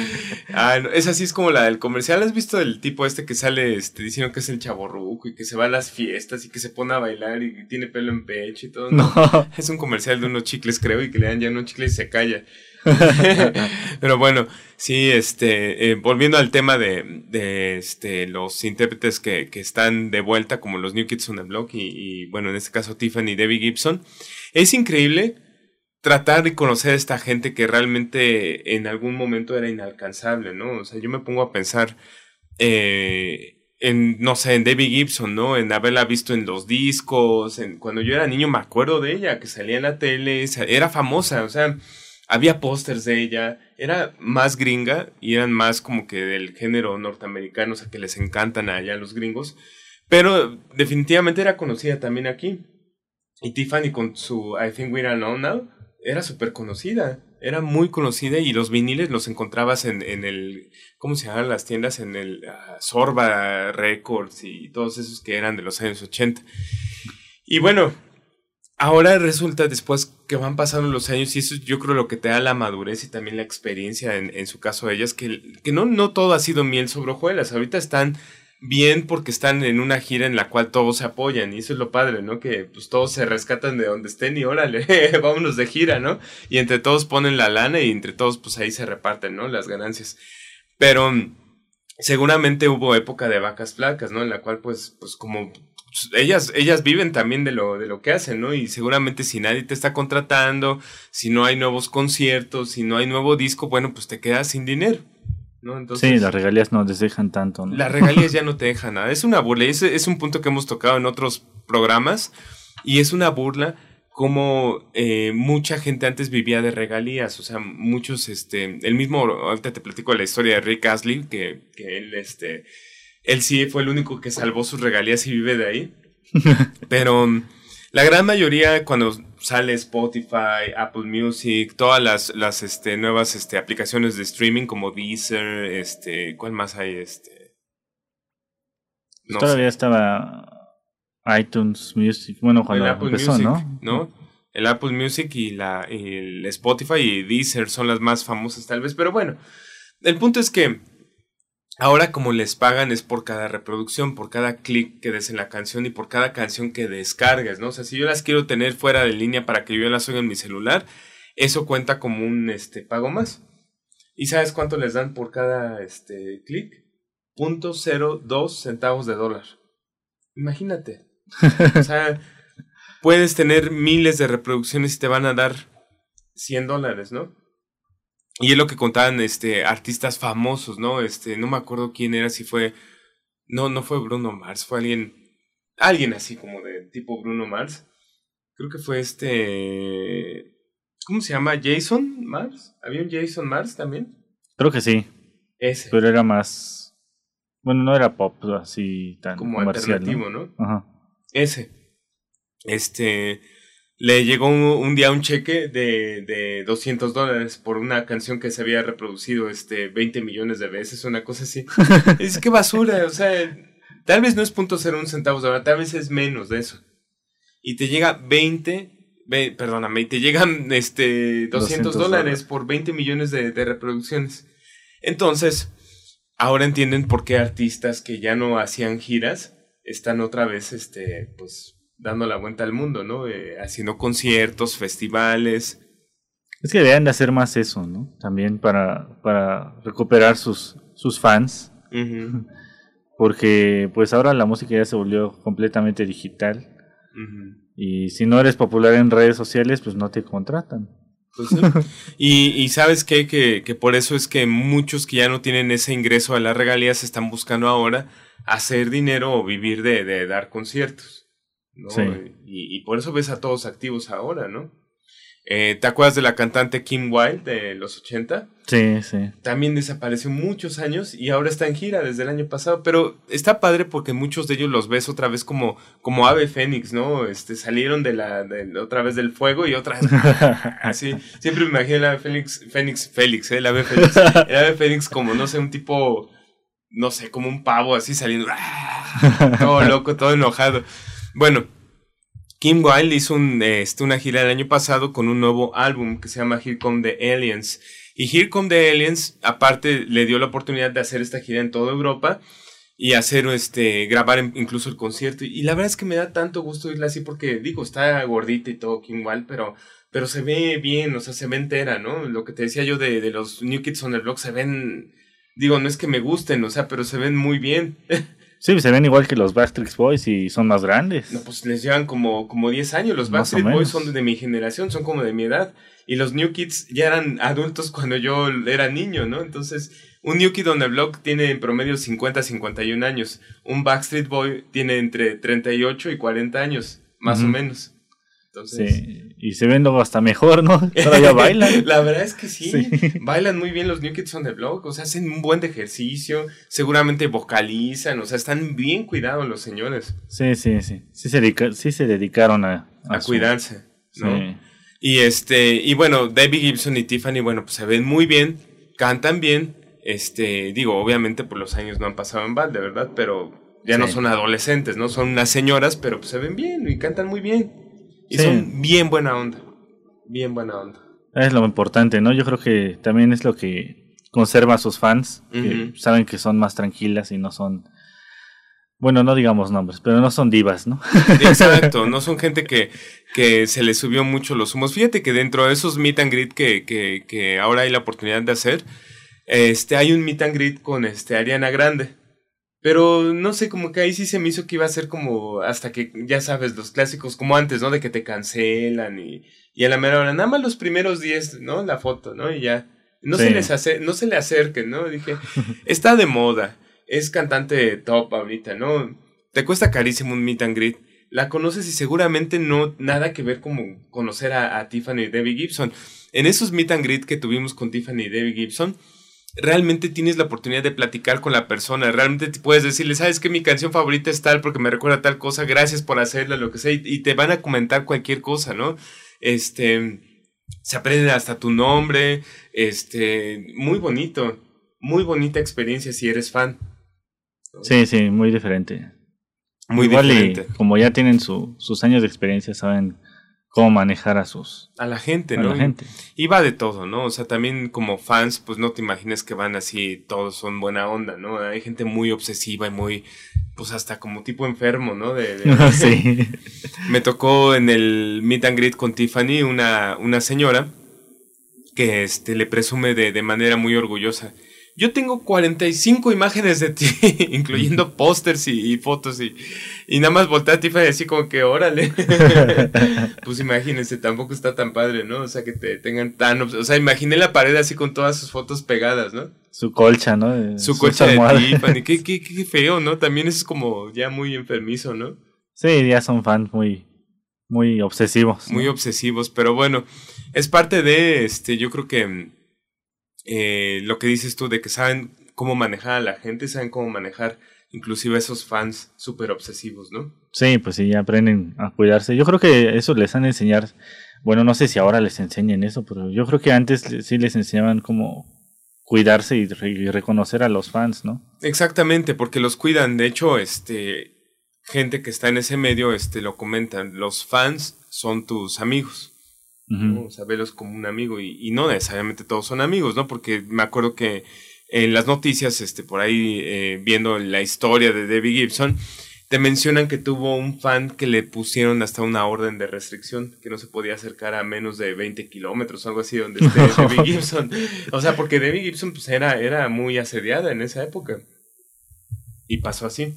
Ah, no, esa sí es como la del comercial. ¿Has visto el tipo este que sale este, diciendo que es el chaborruco y que se va a las fiestas y que se pone a bailar y tiene pelo en pecho y todo? No. No. Es un comercial de unos chicles, creo, y que le dan ya unos chicles y se calla. [LAUGHS] Pero bueno, sí, este, eh, volviendo al tema de, de este, los intérpretes que, que están de vuelta, como los New Kids on the Block y, bueno, en este caso Tiffany y Debbie Gibson, es increíble tratar de conocer a esta gente que realmente en algún momento era inalcanzable, ¿no? O sea, yo me pongo a pensar eh, en, no sé, en Debbie Gibson, ¿no? En haberla visto en los discos, cuando yo era niño me acuerdo de ella, que salía en la tele, era famosa, o sea, había pósters de ella, era más gringa y eran más como que del género norteamericano, o sea, que les encantan allá los gringos, pero definitivamente era conocida también aquí. Y Tiffany con su I Think We're Alone Now era súper conocida, era muy conocida y los viniles los encontrabas en, en el, ¿cómo se llaman las tiendas? En el ah, Sorba Records y todos esos que eran de los años 80. Y bueno, ahora resulta después que van pasando los años y eso yo creo lo que te da la madurez y también la experiencia en, en su caso de ellas, que, que no, no todo ha sido miel sobre hojuelas, ahorita están bien porque están en una gira en la cual todos se apoyan y eso es lo padre, ¿no? Que pues todos se rescatan de donde estén y órale, [LAUGHS] vámonos de gira, ¿no? Y entre todos ponen la lana y entre todos pues ahí se reparten, ¿no? Las ganancias. Pero seguramente hubo época de vacas flacas, ¿no? En la cual pues pues como ellas ellas viven también de lo de lo que hacen, ¿no? Y seguramente si nadie te está contratando, si no hay nuevos conciertos, si no hay nuevo disco, bueno, pues te quedas sin dinero. ¿No? Entonces, Sí, las regalías no les dejan tanto. ¿no? las regalías [LAUGHS] ya no te dejan nada. Es una burla. y Ese es un punto que hemos tocado en otros programas. Y es una burla como eh, mucha gente antes vivía de regalías. O sea, muchos, este, el mismo, ahorita te platico la historia de Rick Astley, que, que él, este, él sí fue el único que salvó sus regalías y vive de ahí. [LAUGHS] Pero mm, la gran mayoría, cuando sale Spotify, Apple Music, todas las, las este, nuevas este, aplicaciones de streaming como Deezer, este, ¿cuál más hay? Este, no Todavía estaba iTunes Music. Bueno, cuando el Apple empezó, Music, ¿no? ¿no? El Apple Music y, la, y el Spotify y Deezer son las más famosas tal vez, pero bueno, el punto es que Ahora como les pagan es por cada reproducción, por cada clic que des en la canción y por cada canción que descargues, ¿no? O sea, si yo las quiero tener fuera de línea para que yo las oiga en mi celular, eso cuenta como un este, pago más. ¿Y sabes cuánto les dan por cada este, clic? Punto dos centavos de dólar. Imagínate. o sea, puedes tener miles de reproducciones y te van a dar 100 dólares, ¿no? Y es lo que contaban este, artistas famosos, ¿no? Este, no me acuerdo quién era, si fue. No, no fue Bruno Mars, fue alguien. Alguien así como de tipo Bruno Mars. Creo que fue este. ¿Cómo se llama? ¿Jason Mars? ¿Había un Jason Mars también? Creo que sí. Ese. Pero era más. Bueno, no era pop así tan como comercial, alternativo, ¿no? Ajá. Ese. Este. Le llegó un, día un cheque de, de 200 dólares por una canción que se había reproducido este 20 millones de veces, una cosa así. [LAUGHS] es que basura, o sea, tal vez no es punto cero un centavos de hora, tal vez es menos de eso. Y te llega 20, perdóname, y te llegan este 200, dólares por 20 millones de, de reproducciones. Entonces, ahora entienden por qué artistas que ya no hacían giras están otra vez, este, pues, dando la vuelta al mundo, ¿no? Eh, haciendo conciertos, festivales. Es que deberían de hacer más eso, ¿no? También para, para recuperar sus, sus fans. [LAUGHS] Porque pues ahora la música ya se volvió completamente digital. Y si no eres popular en redes sociales, pues no te contratan. Pues y, y, sabes qué? Que, que por eso es que muchos que ya no tienen ese ingreso a las regalías están buscando ahora hacer dinero o vivir de, de dar conciertos. ¿No? Y, por eso ves a todos activos ahora, ¿no? Eh, ¿Te acuerdas de la cantante Kim Wilde de los 80? Sí, sí. También desapareció muchos años y ahora está en gira desde el año pasado, pero está padre porque muchos de ellos los ves otra vez como, como ave fénix, ¿no? Este, salieron de la, otra vez del fuego y otra vez [LAUGHS] así. Siempre me imagino el ave fénix, fénix, Félix, ¿eh? El ave fénix, el ave fénix como, no sé, un tipo, no sé, como un pavo así saliendo, todo loco, todo enojado. Bueno, Kim Wilde hizo este, una gira el año pasado con un nuevo álbum que se llama Here Come the Aliens. Y Here Come the Aliens, aparte, le dio la oportunidad de hacer esta gira en toda Europa y hacer, este, grabar incluso el concierto. Y la verdad es que me da tanto gusto irla así porque, digo, está gordita y todo Kim Wilde, pero, pero se ve bien, o sea, se ve entera, ¿no? Lo que te decía yo de, de los New Kids on the Block, se ven, digo, no es que me gusten, o sea, pero se ven muy bien. [LAUGHS] Sí, se ven igual que los Backstreet Boys y son más grandes. No, pues les llevan como, como 10 años. Los Backstreet Boys son de mi generación, son como de mi edad. Y los New Kids ya eran adultos cuando yo era niño, ¿no? Entonces, un New Kid on the Block tiene en promedio 50 51 años. Un Backstreet Boy tiene entre 38 y 40 años, más o menos. Sí, y se ven luego hasta mejor, ¿no? [LAUGHS] Todavía bailan. La verdad es que sí, bailan muy bien los New Kids on the Block, o sea, hacen un buen de ejercicio, seguramente vocalizan, o sea, están bien cuidados los señores. Sí, sí, sí, sí se, sí se dedicaron a... A, cuidarse, ¿no? Y este, y bueno, Debbie Gibson y Tiffany, bueno, pues se ven muy bien, cantan bien, este, digo, obviamente por los años no han pasado en balde, ¿verdad? Pero ya no son adolescentes, ¿no? Son unas señoras, pero pues se ven bien y cantan muy bien. Y son bien buena onda. Bien buena onda. Es lo importante, ¿no? Yo creo que también es lo que conserva a sus fans, que saben que son más tranquilas y no son, bueno, no digamos nombres, pero no son divas, ¿no? Exacto, [LAUGHS] no son gente que, que se les subió mucho los humos. Fíjate que dentro de esos meet and greet que, que, que ahora hay la oportunidad de hacer, este, hay un meet and greet con este, Ariana Grande. Pero no sé, como que ahí sí se me hizo que iba a ser como hasta que, ya sabes, los clásicos como antes, ¿no? De que te cancelan y, y a la mera hora, nada más los primeros 10, ¿no? La foto, ¿no? Y ya. No se les hace, no se le acerquen, ¿no? Dije, [LAUGHS] está de moda, es cantante top ahorita, ¿no? Te cuesta carísimo un meet and greet. La conoces y seguramente no nada que ver como conocer a, a Tiffany y Debbie Gibson. En esos meet and greet que tuvimos con Tiffany y Debbie Gibson, realmente tienes la oportunidad de platicar con la persona, realmente te puedes decirle, sabes que mi canción favorita es tal porque me recuerda tal cosa, gracias por hacerla, lo que sea, y, te van a comentar cualquier cosa, ¿no? Este, se aprende hasta tu nombre, este, muy bonito, muy bonita experiencia si eres fan. Sí, sí, muy diferente. Muy diferente. como ya tienen sus años de experiencia, saben cómo manejar a sus a la gente, ¿no? A la gente. Y va de todo, ¿no? O sea, también como fans, pues no te imagines que van así, todos son buena onda, ¿no? Hay gente muy obsesiva y muy, pues hasta como tipo enfermo, ¿no? De, [LAUGHS] sí. Me tocó en el meet and greet con Tiffany una, una señora que este, le presume de, de manera muy orgullosa yo tengo 45 imágenes de ti, [LAUGHS] incluyendo pósters y, fotos y, y, nada más voltea a Tiffany así como que órale. [LAUGHS] pues imagínense, tampoco está tan padre, ¿no? O sea, que te tengan tan... O sea, imaginé la pared así con todas sus fotos pegadas, ¿no? Su colcha, ¿no? su, colcha de Tiffany. [LAUGHS] Qué, qué, qué feo, ¿no? También es como ya muy enfermizo, ¿no? Sí, ya son fans muy, muy obsesivos. Muy obsesivos, pero bueno, es parte de, este, yo creo que eh, lo que dices tú de que saben cómo manejar a la gente, saben cómo manejar inclusive a esos fans súper obsesivos, ¿no? Sí, pues sí, aprenden a cuidarse. Yo creo que eso les han enseñar, bueno, no sé si ahora les enseñen eso, pero yo creo que antes sí les enseñaban cómo cuidarse y, reconocer a los fans, ¿no? Exactamente, porque los cuidan. De hecho, este, gente que está en ese medio, este, lo comentan. Los fans son tus amigos. O sea, verlos como un amigo y, no necesariamente todos son amigos, ¿no? Porque me acuerdo que en las noticias, este, por ahí eh, viendo la historia de Debbie Gibson, te mencionan que tuvo un fan que le pusieron hasta una orden de restricción, que no se podía acercar a menos de 20 kilómetros, algo así, donde esté [LAUGHS] Debbie Gibson. O sea, porque Debbie Gibson pues, era, era muy asediada en esa época. Y pasó así.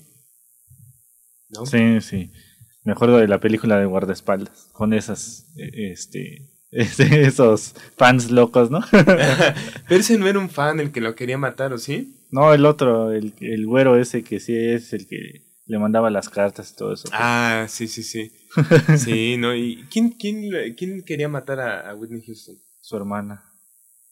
¿no? Sí, sí. Me acuerdo de la película de guardaespaldas, con esas, e, este, [LAUGHS] esos fans locos, ¿no? [LAUGHS] Pero ese no era un fan el que lo quería matar, ¿o sí? No, el otro, el, el güero ese que sí es el que le mandaba las cartas y todo eso. Ah, sí, sí, sí. [LAUGHS] Sí, ¿no? ¿Y quién, quién, quién quería matar a, a Whitney Houston? Su hermana.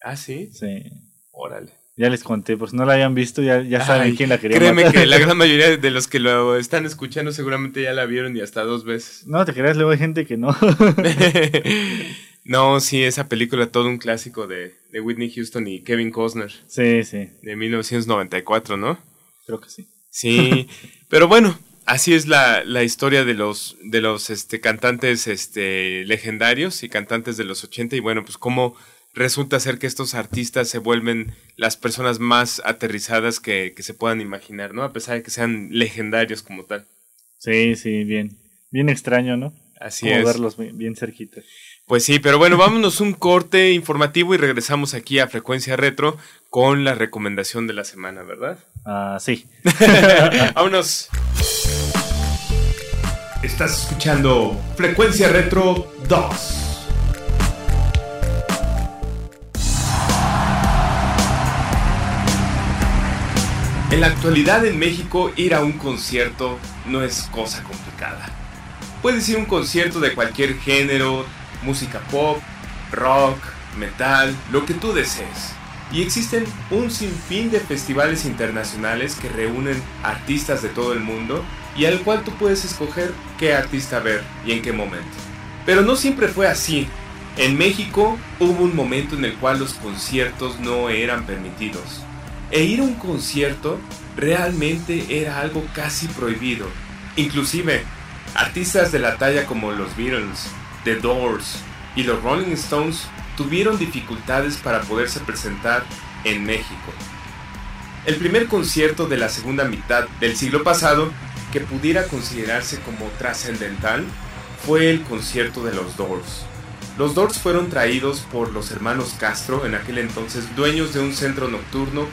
Ah, sí. Sí. Órale. Ya les conté, pues no la habían visto, ya, ya saben quién la quería Créeme que la gran [LAUGHS] mayoría de los que lo están escuchando seguramente ya la vieron y hasta dos veces. No, te creas, luego hay gente que no. [LAUGHS] no, sí, esa película, todo un clásico de, de Whitney Houston y Kevin Costner. Sí, sí. De 1994, ¿no? Creo que sí. Sí, pero bueno, así es la, la historia de los, de los este, cantantes este, legendarios y cantantes de los 80 y bueno, pues cómo resulta ser que estos artistas se vuelven las personas más aterrizadas que, se puedan imaginar, ¿no? A pesar de que sean legendarios como tal. Sí, sí, bien. Bien extraño, ¿no? Así es. verlos bien cerquita. Pues sí, pero bueno, vámonos un corte informativo y regresamos aquí a Frecuencia Retro con la recomendación de la semana, ¿verdad? Ah, sí. [LAUGHS] vámonos. Estás escuchando Frecuencia Retro 2. En la actualidad en México ir a un concierto no es cosa complicada. Puedes ir a un concierto de cualquier género, música pop, rock, metal, lo que tú desees. Y existen un sinfín de festivales internacionales que reúnen artistas de todo el mundo y al cual tú puedes escoger qué artista ver y en qué momento. Pero no siempre fue así. En México hubo un momento en el cual los conciertos no eran permitidos e ir a un concierto realmente era algo casi prohibido. Inclusive, artistas de la talla como los Beatles, The Doors y los Rolling Stones tuvieron dificultades para poderse presentar en México. El primer concierto de la segunda mitad del siglo pasado que pudiera considerarse como trascendental fue el concierto de los Doors. Los Doors fueron traídos por los hermanos Castro, en aquel entonces dueños de un centro nocturno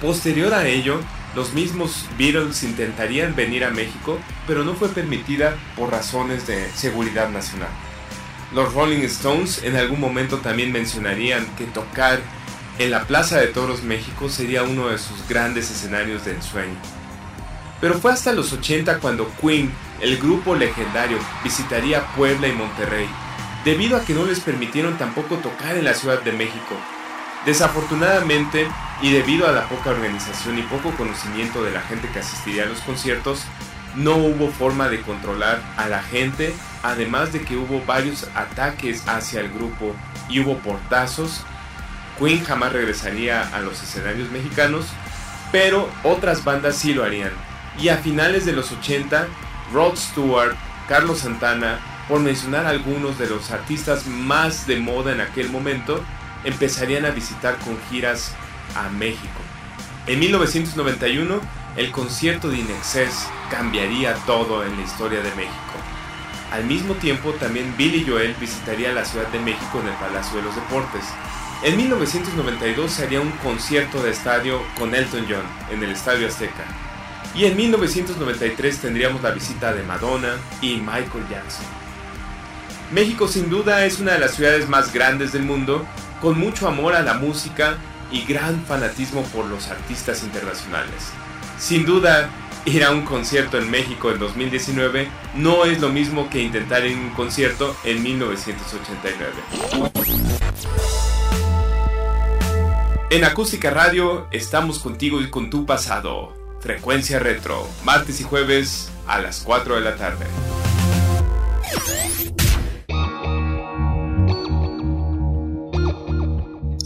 Posterior a ello, los mismos Beatles intentarían venir a México, pero no fue permitida por razones de seguridad nacional. Los Rolling Stones en algún momento también mencionarían que tocar en la Plaza de Toros México sería uno de sus grandes escenarios de ensueño. Pero fue hasta los 80 cuando Queen, el grupo legendario, visitaría Puebla y Monterrey, debido a que no les permitieron tampoco tocar en la Ciudad de México, Desafortunadamente, y debido a la poca organización y poco conocimiento de la gente que asistiría a los conciertos, no hubo forma de controlar a la gente, además de que hubo varios ataques hacia el grupo y hubo portazos. Queen jamás regresaría a los escenarios mexicanos, pero otras bandas sí lo harían. Y a finales de los 80, Rod Stewart, Carlos Santana por mencionar algunos de los artistas más de moda en aquel momento, empezarían a visitar con giras a México. En 1991, el concierto de Inexcess cambiaría todo en la historia de México. Al mismo tiempo, también Billy Joel visitaría la Ciudad de México en el Palacio de los Deportes. En 1992 se haría un concierto de estadio con Elton John en el Estadio Azteca. Y en 1993 tendríamos la visita de Madonna y Michael Jackson. México sin duda es una de las ciudades más grandes del mundo, con mucho amor a la música y gran fanatismo por los artistas internacionales. Sin duda, ir a un concierto en México en 2019 no es lo mismo que intentar ir a un concierto en 1989. En Acústica Radio estamos contigo y con tu pasado. Frecuencia Retro, martes y jueves a las 4 de la tarde.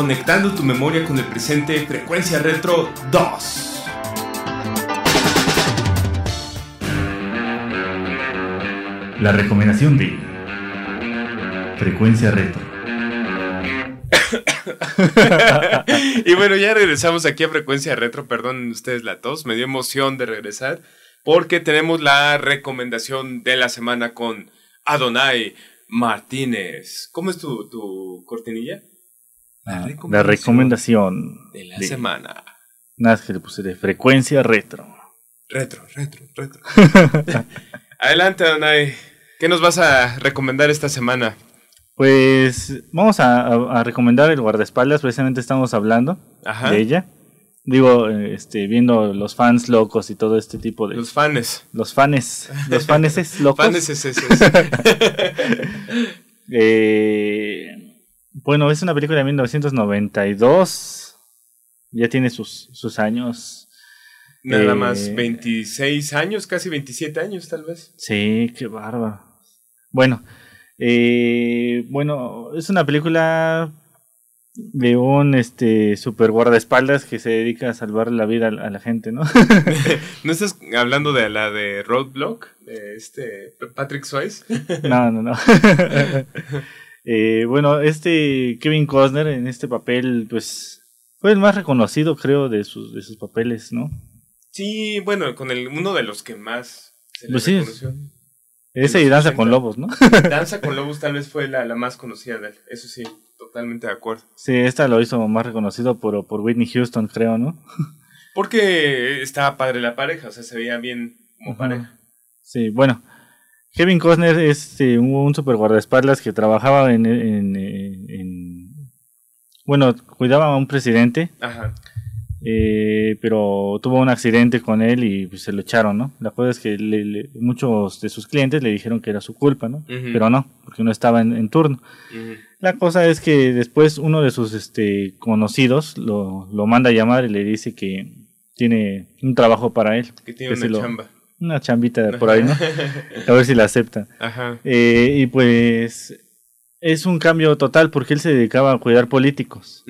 Conectando tu memoria con el presente, Frecuencia Retro 2. La recomendación de Frecuencia Retro. [LAUGHS] y bueno, ya regresamos aquí a Frecuencia Retro, perdón ustedes la tos, me dio emoción de regresar porque tenemos la recomendación de la semana con Adonai Martínez. ¿Cómo es tu, tu cortinilla? La recomendación, de la semana. Nada, que le puse de frecuencia retro. Retro, retro, retro. [LAUGHS] Adelante, Donay. ¿Qué nos vas a recomendar esta semana? Pues vamos a, recomendar el guardaespaldas, precisamente estamos hablando de ella. Digo, este, viendo los fans locos y todo este tipo de... Los fans. Los fans. Los fanes [LAUGHS] locos. Fanes es eso. [LAUGHS] eh, bueno, es una película de 1992. Ya tiene sus, sus años. Nada más 26 eh, años, casi 27 años tal vez. Sí, qué bárbaro. Bueno, eh, bueno, es una película de un este super guardaespaldas que se dedica a salvar la vida a la, gente, ¿no? [LAUGHS] ¿No estás hablando de la de Roadblock? De este Patrick Swayze? no, no, no. [LAUGHS] Eh, bueno, este Kevin Costner en este papel, pues, fue el más reconocido, creo, de sus, de sus papeles, ¿no? Sí, bueno, con el, uno de los que más se le pues reconoció. Ese y Danza con Lobos, ¿no? [LAUGHS] Danza con Lobos tal vez fue la, la, más conocida de él, eso sí, totalmente de acuerdo. Sí, esta lo hizo más reconocido por, por Whitney Houston, creo, ¿no? Porque estaba padre la pareja, o sea, se veía bien como pareja. Sí, bueno, Kevin Costner es eh, un, super guardaespaldas que trabajaba en, en, bueno, cuidaba a un presidente, Ajá. Eh, pero tuvo un accidente con él y pues, se lo echaron, ¿no? La cosa es que muchos de sus clientes le dijeron que era su culpa, ¿no? Pero no, porque no estaba en, turno. La cosa es que después uno de sus este, conocidos lo, lo manda a llamar y le dice que tiene un trabajo para él. Que tiene una chamba una chambita por ahí, ¿no? [LAUGHS] A ver si la acepta. Ajá. Eh, y pues es un cambio total porque él se dedicaba a cuidar políticos.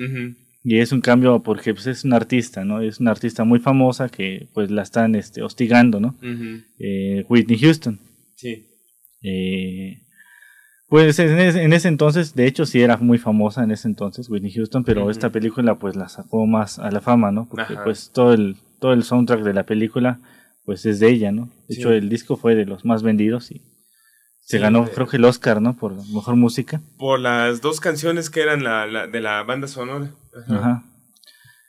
Y es un cambio porque pues, es un artista, ¿no? Es una artista muy famosa que pues la están este, hostigando, ¿no? eh, Whitney Houston. Sí. Eh, pues en ese, en ese, entonces, de hecho sí era muy famosa en ese entonces Whitney Houston, pero esta película pues la sacó más a la fama, ¿no? Porque pues todo el, todo el soundtrack de la película pues es de ella, ¿no? De hecho, el disco fue de los más vendidos y se ganó, creo que el Oscar, ¿no? Por mejor música. Por las dos canciones que eran la, de la banda sonora. Ajá.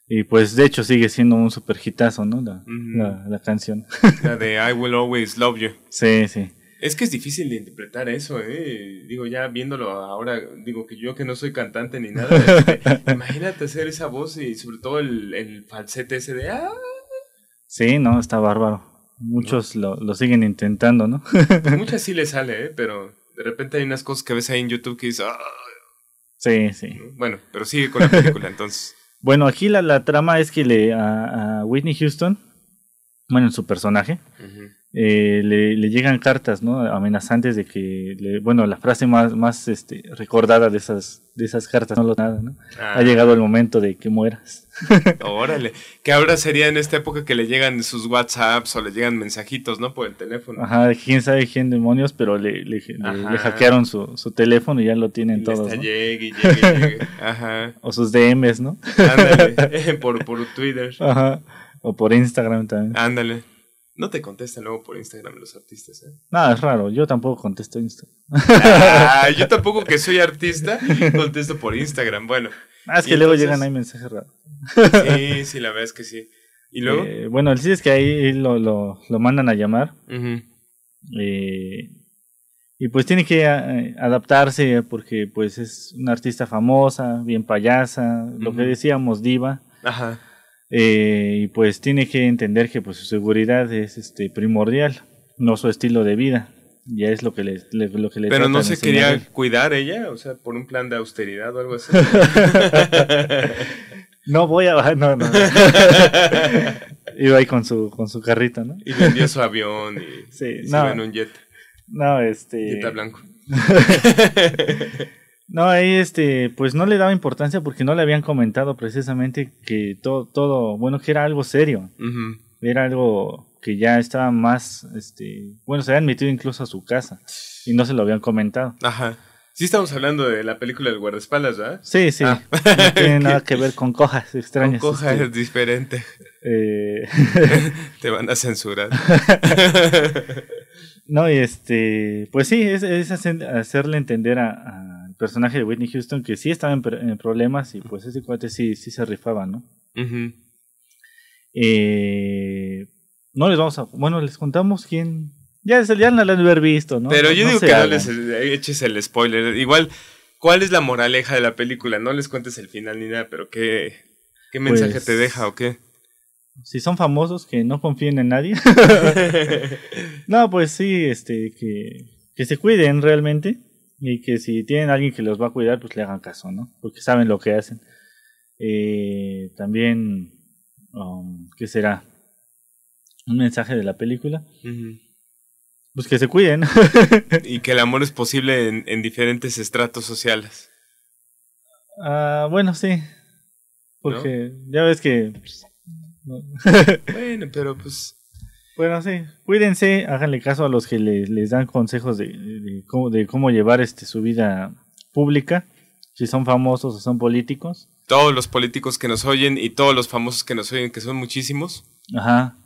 Y pues de hecho sigue siendo un super hitazo, ¿no? La, la, canción. La de [LAUGHS] I Will Always Love You. Sí, sí. Es que es difícil de interpretar eso, ¿eh? Digo, ya viéndolo ahora, digo que yo que no soy cantante ni nada, este, [LAUGHS] imagínate hacer esa voz y sobre todo el, el falsete ese de... ¡Ah! Sí, no, está bárbaro. muchos lo, lo siguen intentando, ¿no? [LAUGHS] Muchas sí le sale, ¿eh? Pero de repente hay unas cosas que ves ahí en YouTube que dices, "Ah", sí, sí. ¿no? bueno, pero sigue con la película entonces. [LAUGHS] Bueno, aquí la, la trama es que le a, a Whitney Houston, bueno, en su personaje. Eh, le, le llegan cartas, ¿no? Amenazantes de que, le- bueno, la frase más, más este, recordada de esas, de esas cartas, no lo nada, ¿no? Ah, Ha llegado el momento de que mueras. [LAUGHS] Órale. Que ahora sería en esta época que le llegan sus WhatsApps o le llegan mensajitos, ¿no? Por el teléfono. Ajá, quién sabe quién demonios, pero le, le, hackearon su, su teléfono y ya lo tienen todos, ¿no? llegue llegue llegue. [LAUGHS] Ajá. O sus DMs, ¿no? Ándale. [LAUGHS] por, por Twitter. Ajá. O por Instagram también. Ándale. No te contestan luego por Instagram los artistas, ¿eh? No, es raro, yo tampoco contesto Instagram. Ah, yo tampoco que soy artista contesto por Instagram. Bueno, Ah, es que luego entonces- llegan ahí mensajes raros. sí, sí, la verdad es que sí. ¿Y luego? Eh, bueno, el chiste es que ahí lo, lo, lo mandan a llamar. Eh, y pues tiene que eh, adaptarse porque pues es una artista famosa, bien payasa, lo que decíamos, diva. Ajá. Eh, y pues tiene que entender que pues su seguridad es este primordial, no su estilo de vida. Ya es lo que le, le- lo que le Pero no se quería cuidar ella, o sea, por un plan de austeridad o algo así. [LAUGHS] No voy a no, no. [LAUGHS] Iba ahí con su, con su carrito, ¿no? y vendió su avión y, Sí, se no. en un jet, No, este. jeta blanco. [LAUGHS] No, ahí este, pues no le daba importancia porque no le habían comentado precisamente que todo, todo, bueno, que era algo serio. Era algo que ya estaba más, este, bueno, se habían metido incluso a su casa y no se lo habían comentado. Ajá. Sí estamos hablando de la película del guardaespaldas, ¿verdad? Sí, sí, Ah. no tiene [LAUGHS] nada que ver con cojas extrañas. Con coja este, es diferente. eh, [LAUGHS] Te van a censurar. [LAUGHS] no, y este, pues sí, es, es hacer- hacerle entender a- al personaje de Whitney Houston que sí estaba en, pr- en problemas y pues ese cuate sí, sí se rifaba, ¿no? Eh, no les vamos a. Bueno, les contamos quién. Ya, ya no lo han haber visto, ¿no? Pero yo No digo que no les eches el spoiler. Igual, ¿cuál es la moraleja de la película? No les cuentes el final ni nada, pero ¿qué, qué mensaje Pues- te deja o qué? Si son famosos, que no confíen en nadie. [LAUGHS] [LAUGHS] no, pues sí, este, que, que se cuiden realmente. Y que si tienen a alguien que los va a cuidar, pues le hagan caso, ¿no? Porque saben lo que hacen. Eh, también, um, ¿qué será? Un mensaje de la película. Pues que se cuiden. [LAUGHS] y que el amor es posible en, en diferentes estratos sociales. Ah, bueno, sí. Porque ya ves que. pues, no. [LAUGHS] Bueno, pero pues... bueno, sí. Cuídense, háganle caso a los que les, les dan consejos de, de cómo, de cómo llevar este su vida pública. Si son famosos o son políticos. Todos los políticos que nos oyen y todos los famosos que nos oyen, que son muchísimos. Ajá.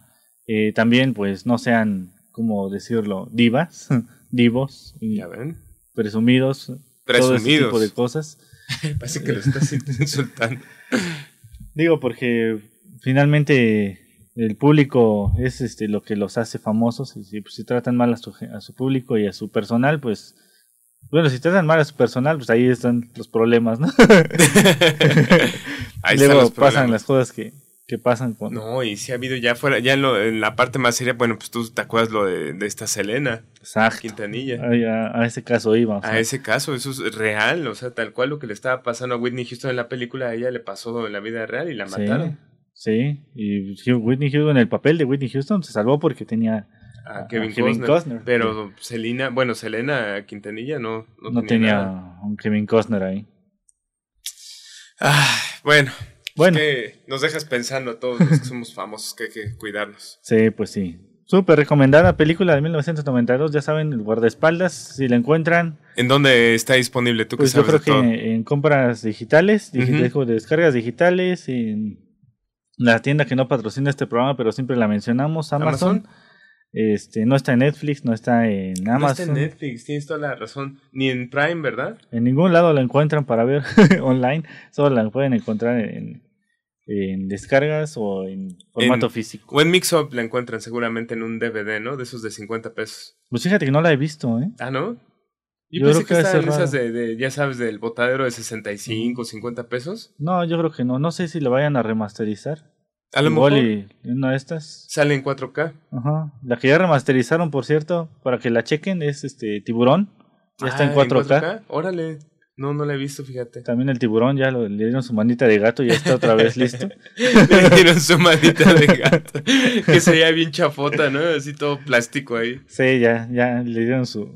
Eh, también, pues, no sean, ¿cómo decirlo? Divas, [LAUGHS] divos, y Ya ven. presumidos. Todo ese tipo de cosas. [LAUGHS] Parece que lo estás [LAUGHS] insultando. Digo, porque finalmente el público es este lo que los hace famosos y si, pues, si tratan mal a su, a su público y a su personal, pues bueno, si tratan mal a su personal, pues ahí están los problemas, ¿no? Ahí [LAUGHS] Luego los pasan las cosas que, que pasan con... No, y si ha habido ya fuera, ya en, lo- en la parte más seria, bueno, pues tú te acuerdas lo de, de esta Selena Exacto. Quintanilla. Ay, A, a ese caso iba. o sea, A ese caso, eso es real, o sea, tal cual lo que le estaba pasando a Whitney Houston en la película, a ella le pasó en la vida real y la sí, mataron. Sí, y Whitney Houston, el papel de Whitney Houston se salvó porque tenía... A A Kevin, Kevin Costner. Costner. Pero Selena, bueno, Selena Quintanilla no, no, No, tenía, tenía un Kevin Costner ahí. Ah, bueno, Bueno, que nos dejas pensando a todos los que somos famosos que hay que cuidarnos. [LAUGHS] sí, pues sí. Súper recomendada película de 1992, ya saben, el guardaespaldas, si la encuentran, ¿En dónde está disponible tú que pues yo sabes creo de que todo? en compras digitales, dejo de descargas digitales, en la tienda que no patrocina este programa, pero siempre la mencionamos, Amazon. ¿Amazon? Este, no está en Netflix, no está en No está Amazon. en Netflix, tienes toda la razón. Ni en Prime, ¿verdad? En ningún lado la encuentran para ver [LAUGHS] online, solo la pueden encontrar en, en descargas o en formato En- físico. O en Mixup la encuentran seguramente en un DVD, ¿no? De esos de 50 pesos. Pues fíjate que no la he visto, ¿eh? Ah, ¿no? Yo, Yo pensé creo que que estaban esas de, de, ya sabes, del botadero de 65, 50 pesos. No, yo creo que no. No sé si la vayan a remasterizar. A lo mejor y una de estas. sale en 4K. Ajá. La que ya remasterizaron, por cierto, para que la chequen, es este Tiburón. Ya está en Ah, 4K. Órale. No, no la he visto, fíjate. También el tiburón ya lo, le dieron su manita de gato y ya está otra vez listo. [LAUGHS] Le dieron su manita de gato. que sería bien chafota, ¿no? Así todo plástico ahí. Sí, ya, ya le dieron su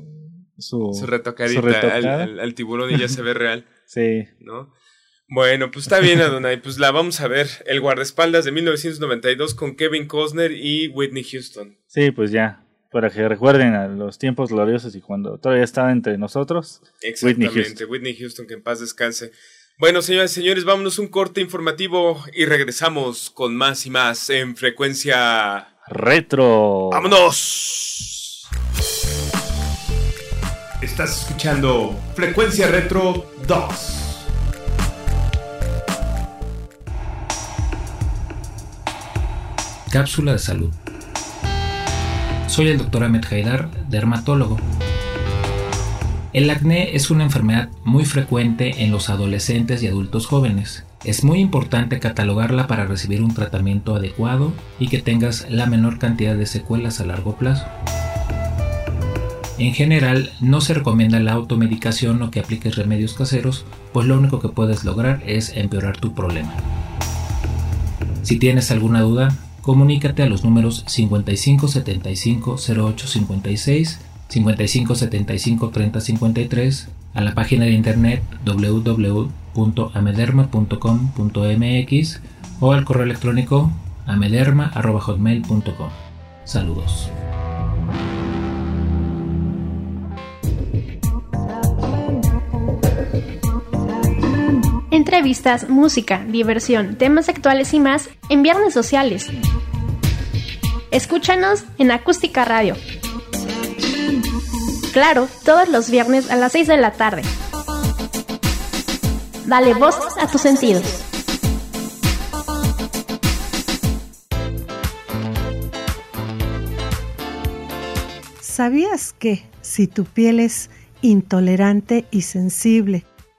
su, Su retocadita su al, al- al tiburón y ya se ve real, [LAUGHS] Sí, ¿no? Bueno, pues está bien, Adonai. Pues la vamos a ver. El guardaespaldas de 1992 con Kevin Costner y Whitney Houston. sí, pues ya. Para que recuerden a los tiempos gloriosos y cuando todavía estaba entre nosotros. Whitney Exactamente, Whitney Houston. que en paz descanse. Bueno, señoras y señores, vámonos un corte informativo y regresamos con más y más en frecuencia. Retro. ¡Vámonos! Estás escuchando Frecuencia Retro 2. Cápsula de salud. Soy el Dr. Ahmed Haidar, dermatólogo. El acné es una enfermedad muy frecuente en los adolescentes y adultos jóvenes. Es muy importante catalogarla para recibir un tratamiento adecuado y que tengas la menor cantidad de secuelas a largo plazo. En general, no se recomienda la automedicación o que apliques remedios caseros, pues lo único que puedes lograr es empeorar tu problema. Si tienes alguna duda, comunícate a los números 55 75 08 56, 55 75 30 53, a la página de internet www.amederma.com.mx o al correo electrónico amederma.hotmail.com. Saludos. Entrevistas, música, diversión, temas actuales y más en Viernes Sociales. Escúchanos en Acústica Radio. Claro, todos los viernes a las 6 de la tarde. Dale voz a tus sentidos. ¿Sabías que si tu piel es intolerante y sensible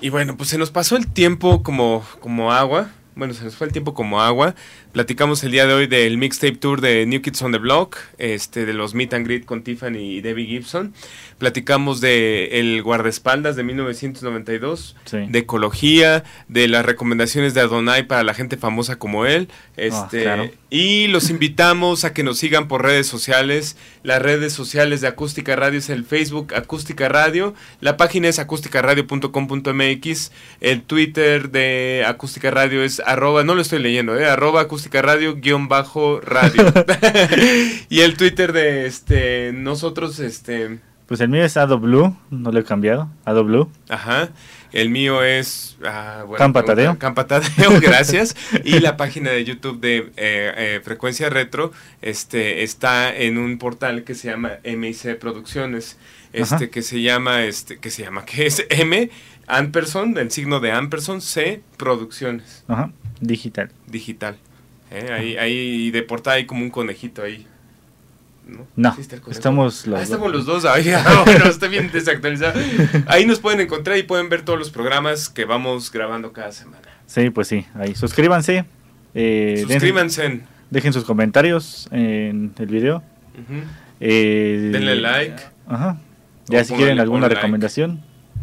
Y bueno, pues se nos pasó el tiempo como, como agua. Bueno, se nos fue el tiempo como agua. Platicamos el día de hoy del mixtape tour de New Kids on the Block, este, de los meet and greet con Tiffany y Debbie Gibson. Platicamos de el guardaespaldas de 1992, Sí. de ecología, de las recomendaciones de Adonai para la gente famosa como él. Este, claro. Y los invitamos a que nos sigan por redes sociales. Las redes sociales de Acústica Radio es el Facebook Acústica Radio. La página es acústicaradio.com.mx. El Twitter de Acústica Radio es arroba, no lo estoy leyendo, eh, arroba acústica radio guion bajo radio. [LAUGHS] [LAUGHS] y el Twitter de este nosotros, este, Pues el mío es AdoBlue, no lo he cambiado. AdoBlue. Ajá. El mío es. ah, buena Campa pregunta. Tadeo. Campa Tadeo, [LAUGHS] gracias. y la página de YouTube de eh, eh, Frecuencia Retro este, está en un portal que se llama MIC Producciones. Este, Ajá. que se llama, este, que se llama, que es M, Amperson, el signo de Amperson, C, Producciones, Ajá. Digital. digital. Eh, ahí, ahí de portada hay como un conejito ahí. No, ¿No? Estamos los Ah, dos. estamos los dos. Ay, [LAUGHS] [LAUGHS] ah, bueno, está bien desactualizado. Ahí nos pueden encontrar y pueden ver todos los programas que vamos grabando cada semana. Sí, pues sí, ahí. Suscríbanse. eh, Suscríbanse. dejen sus comentarios en el video. Eh, Denle like. Ajá. Ya si quieren alguna like.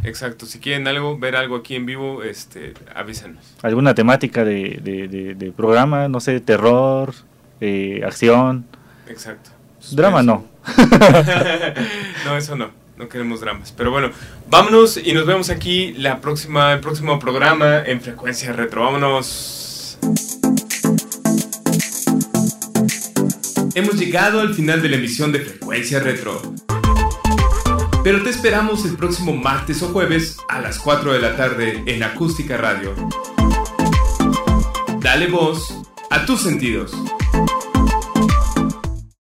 Exacto. Si quieren algo, ver algo aquí en vivo, este, avísenos. alguna temática de, de, de- de programa, no sé, terror, eh, acción. Exacto. Drama no. [LAUGHS] no, eso no. No queremos dramas. Pero bueno, vámonos y nos vemos aquí la próxima, el próximo programa en Frecuencia Retro. Vámonos. Hemos llegado al final de la emisión de Frecuencia Retro. Pero te esperamos el próximo martes o jueves a las 4 de la tarde en Acústica Radio. Dale voz a tus sentidos.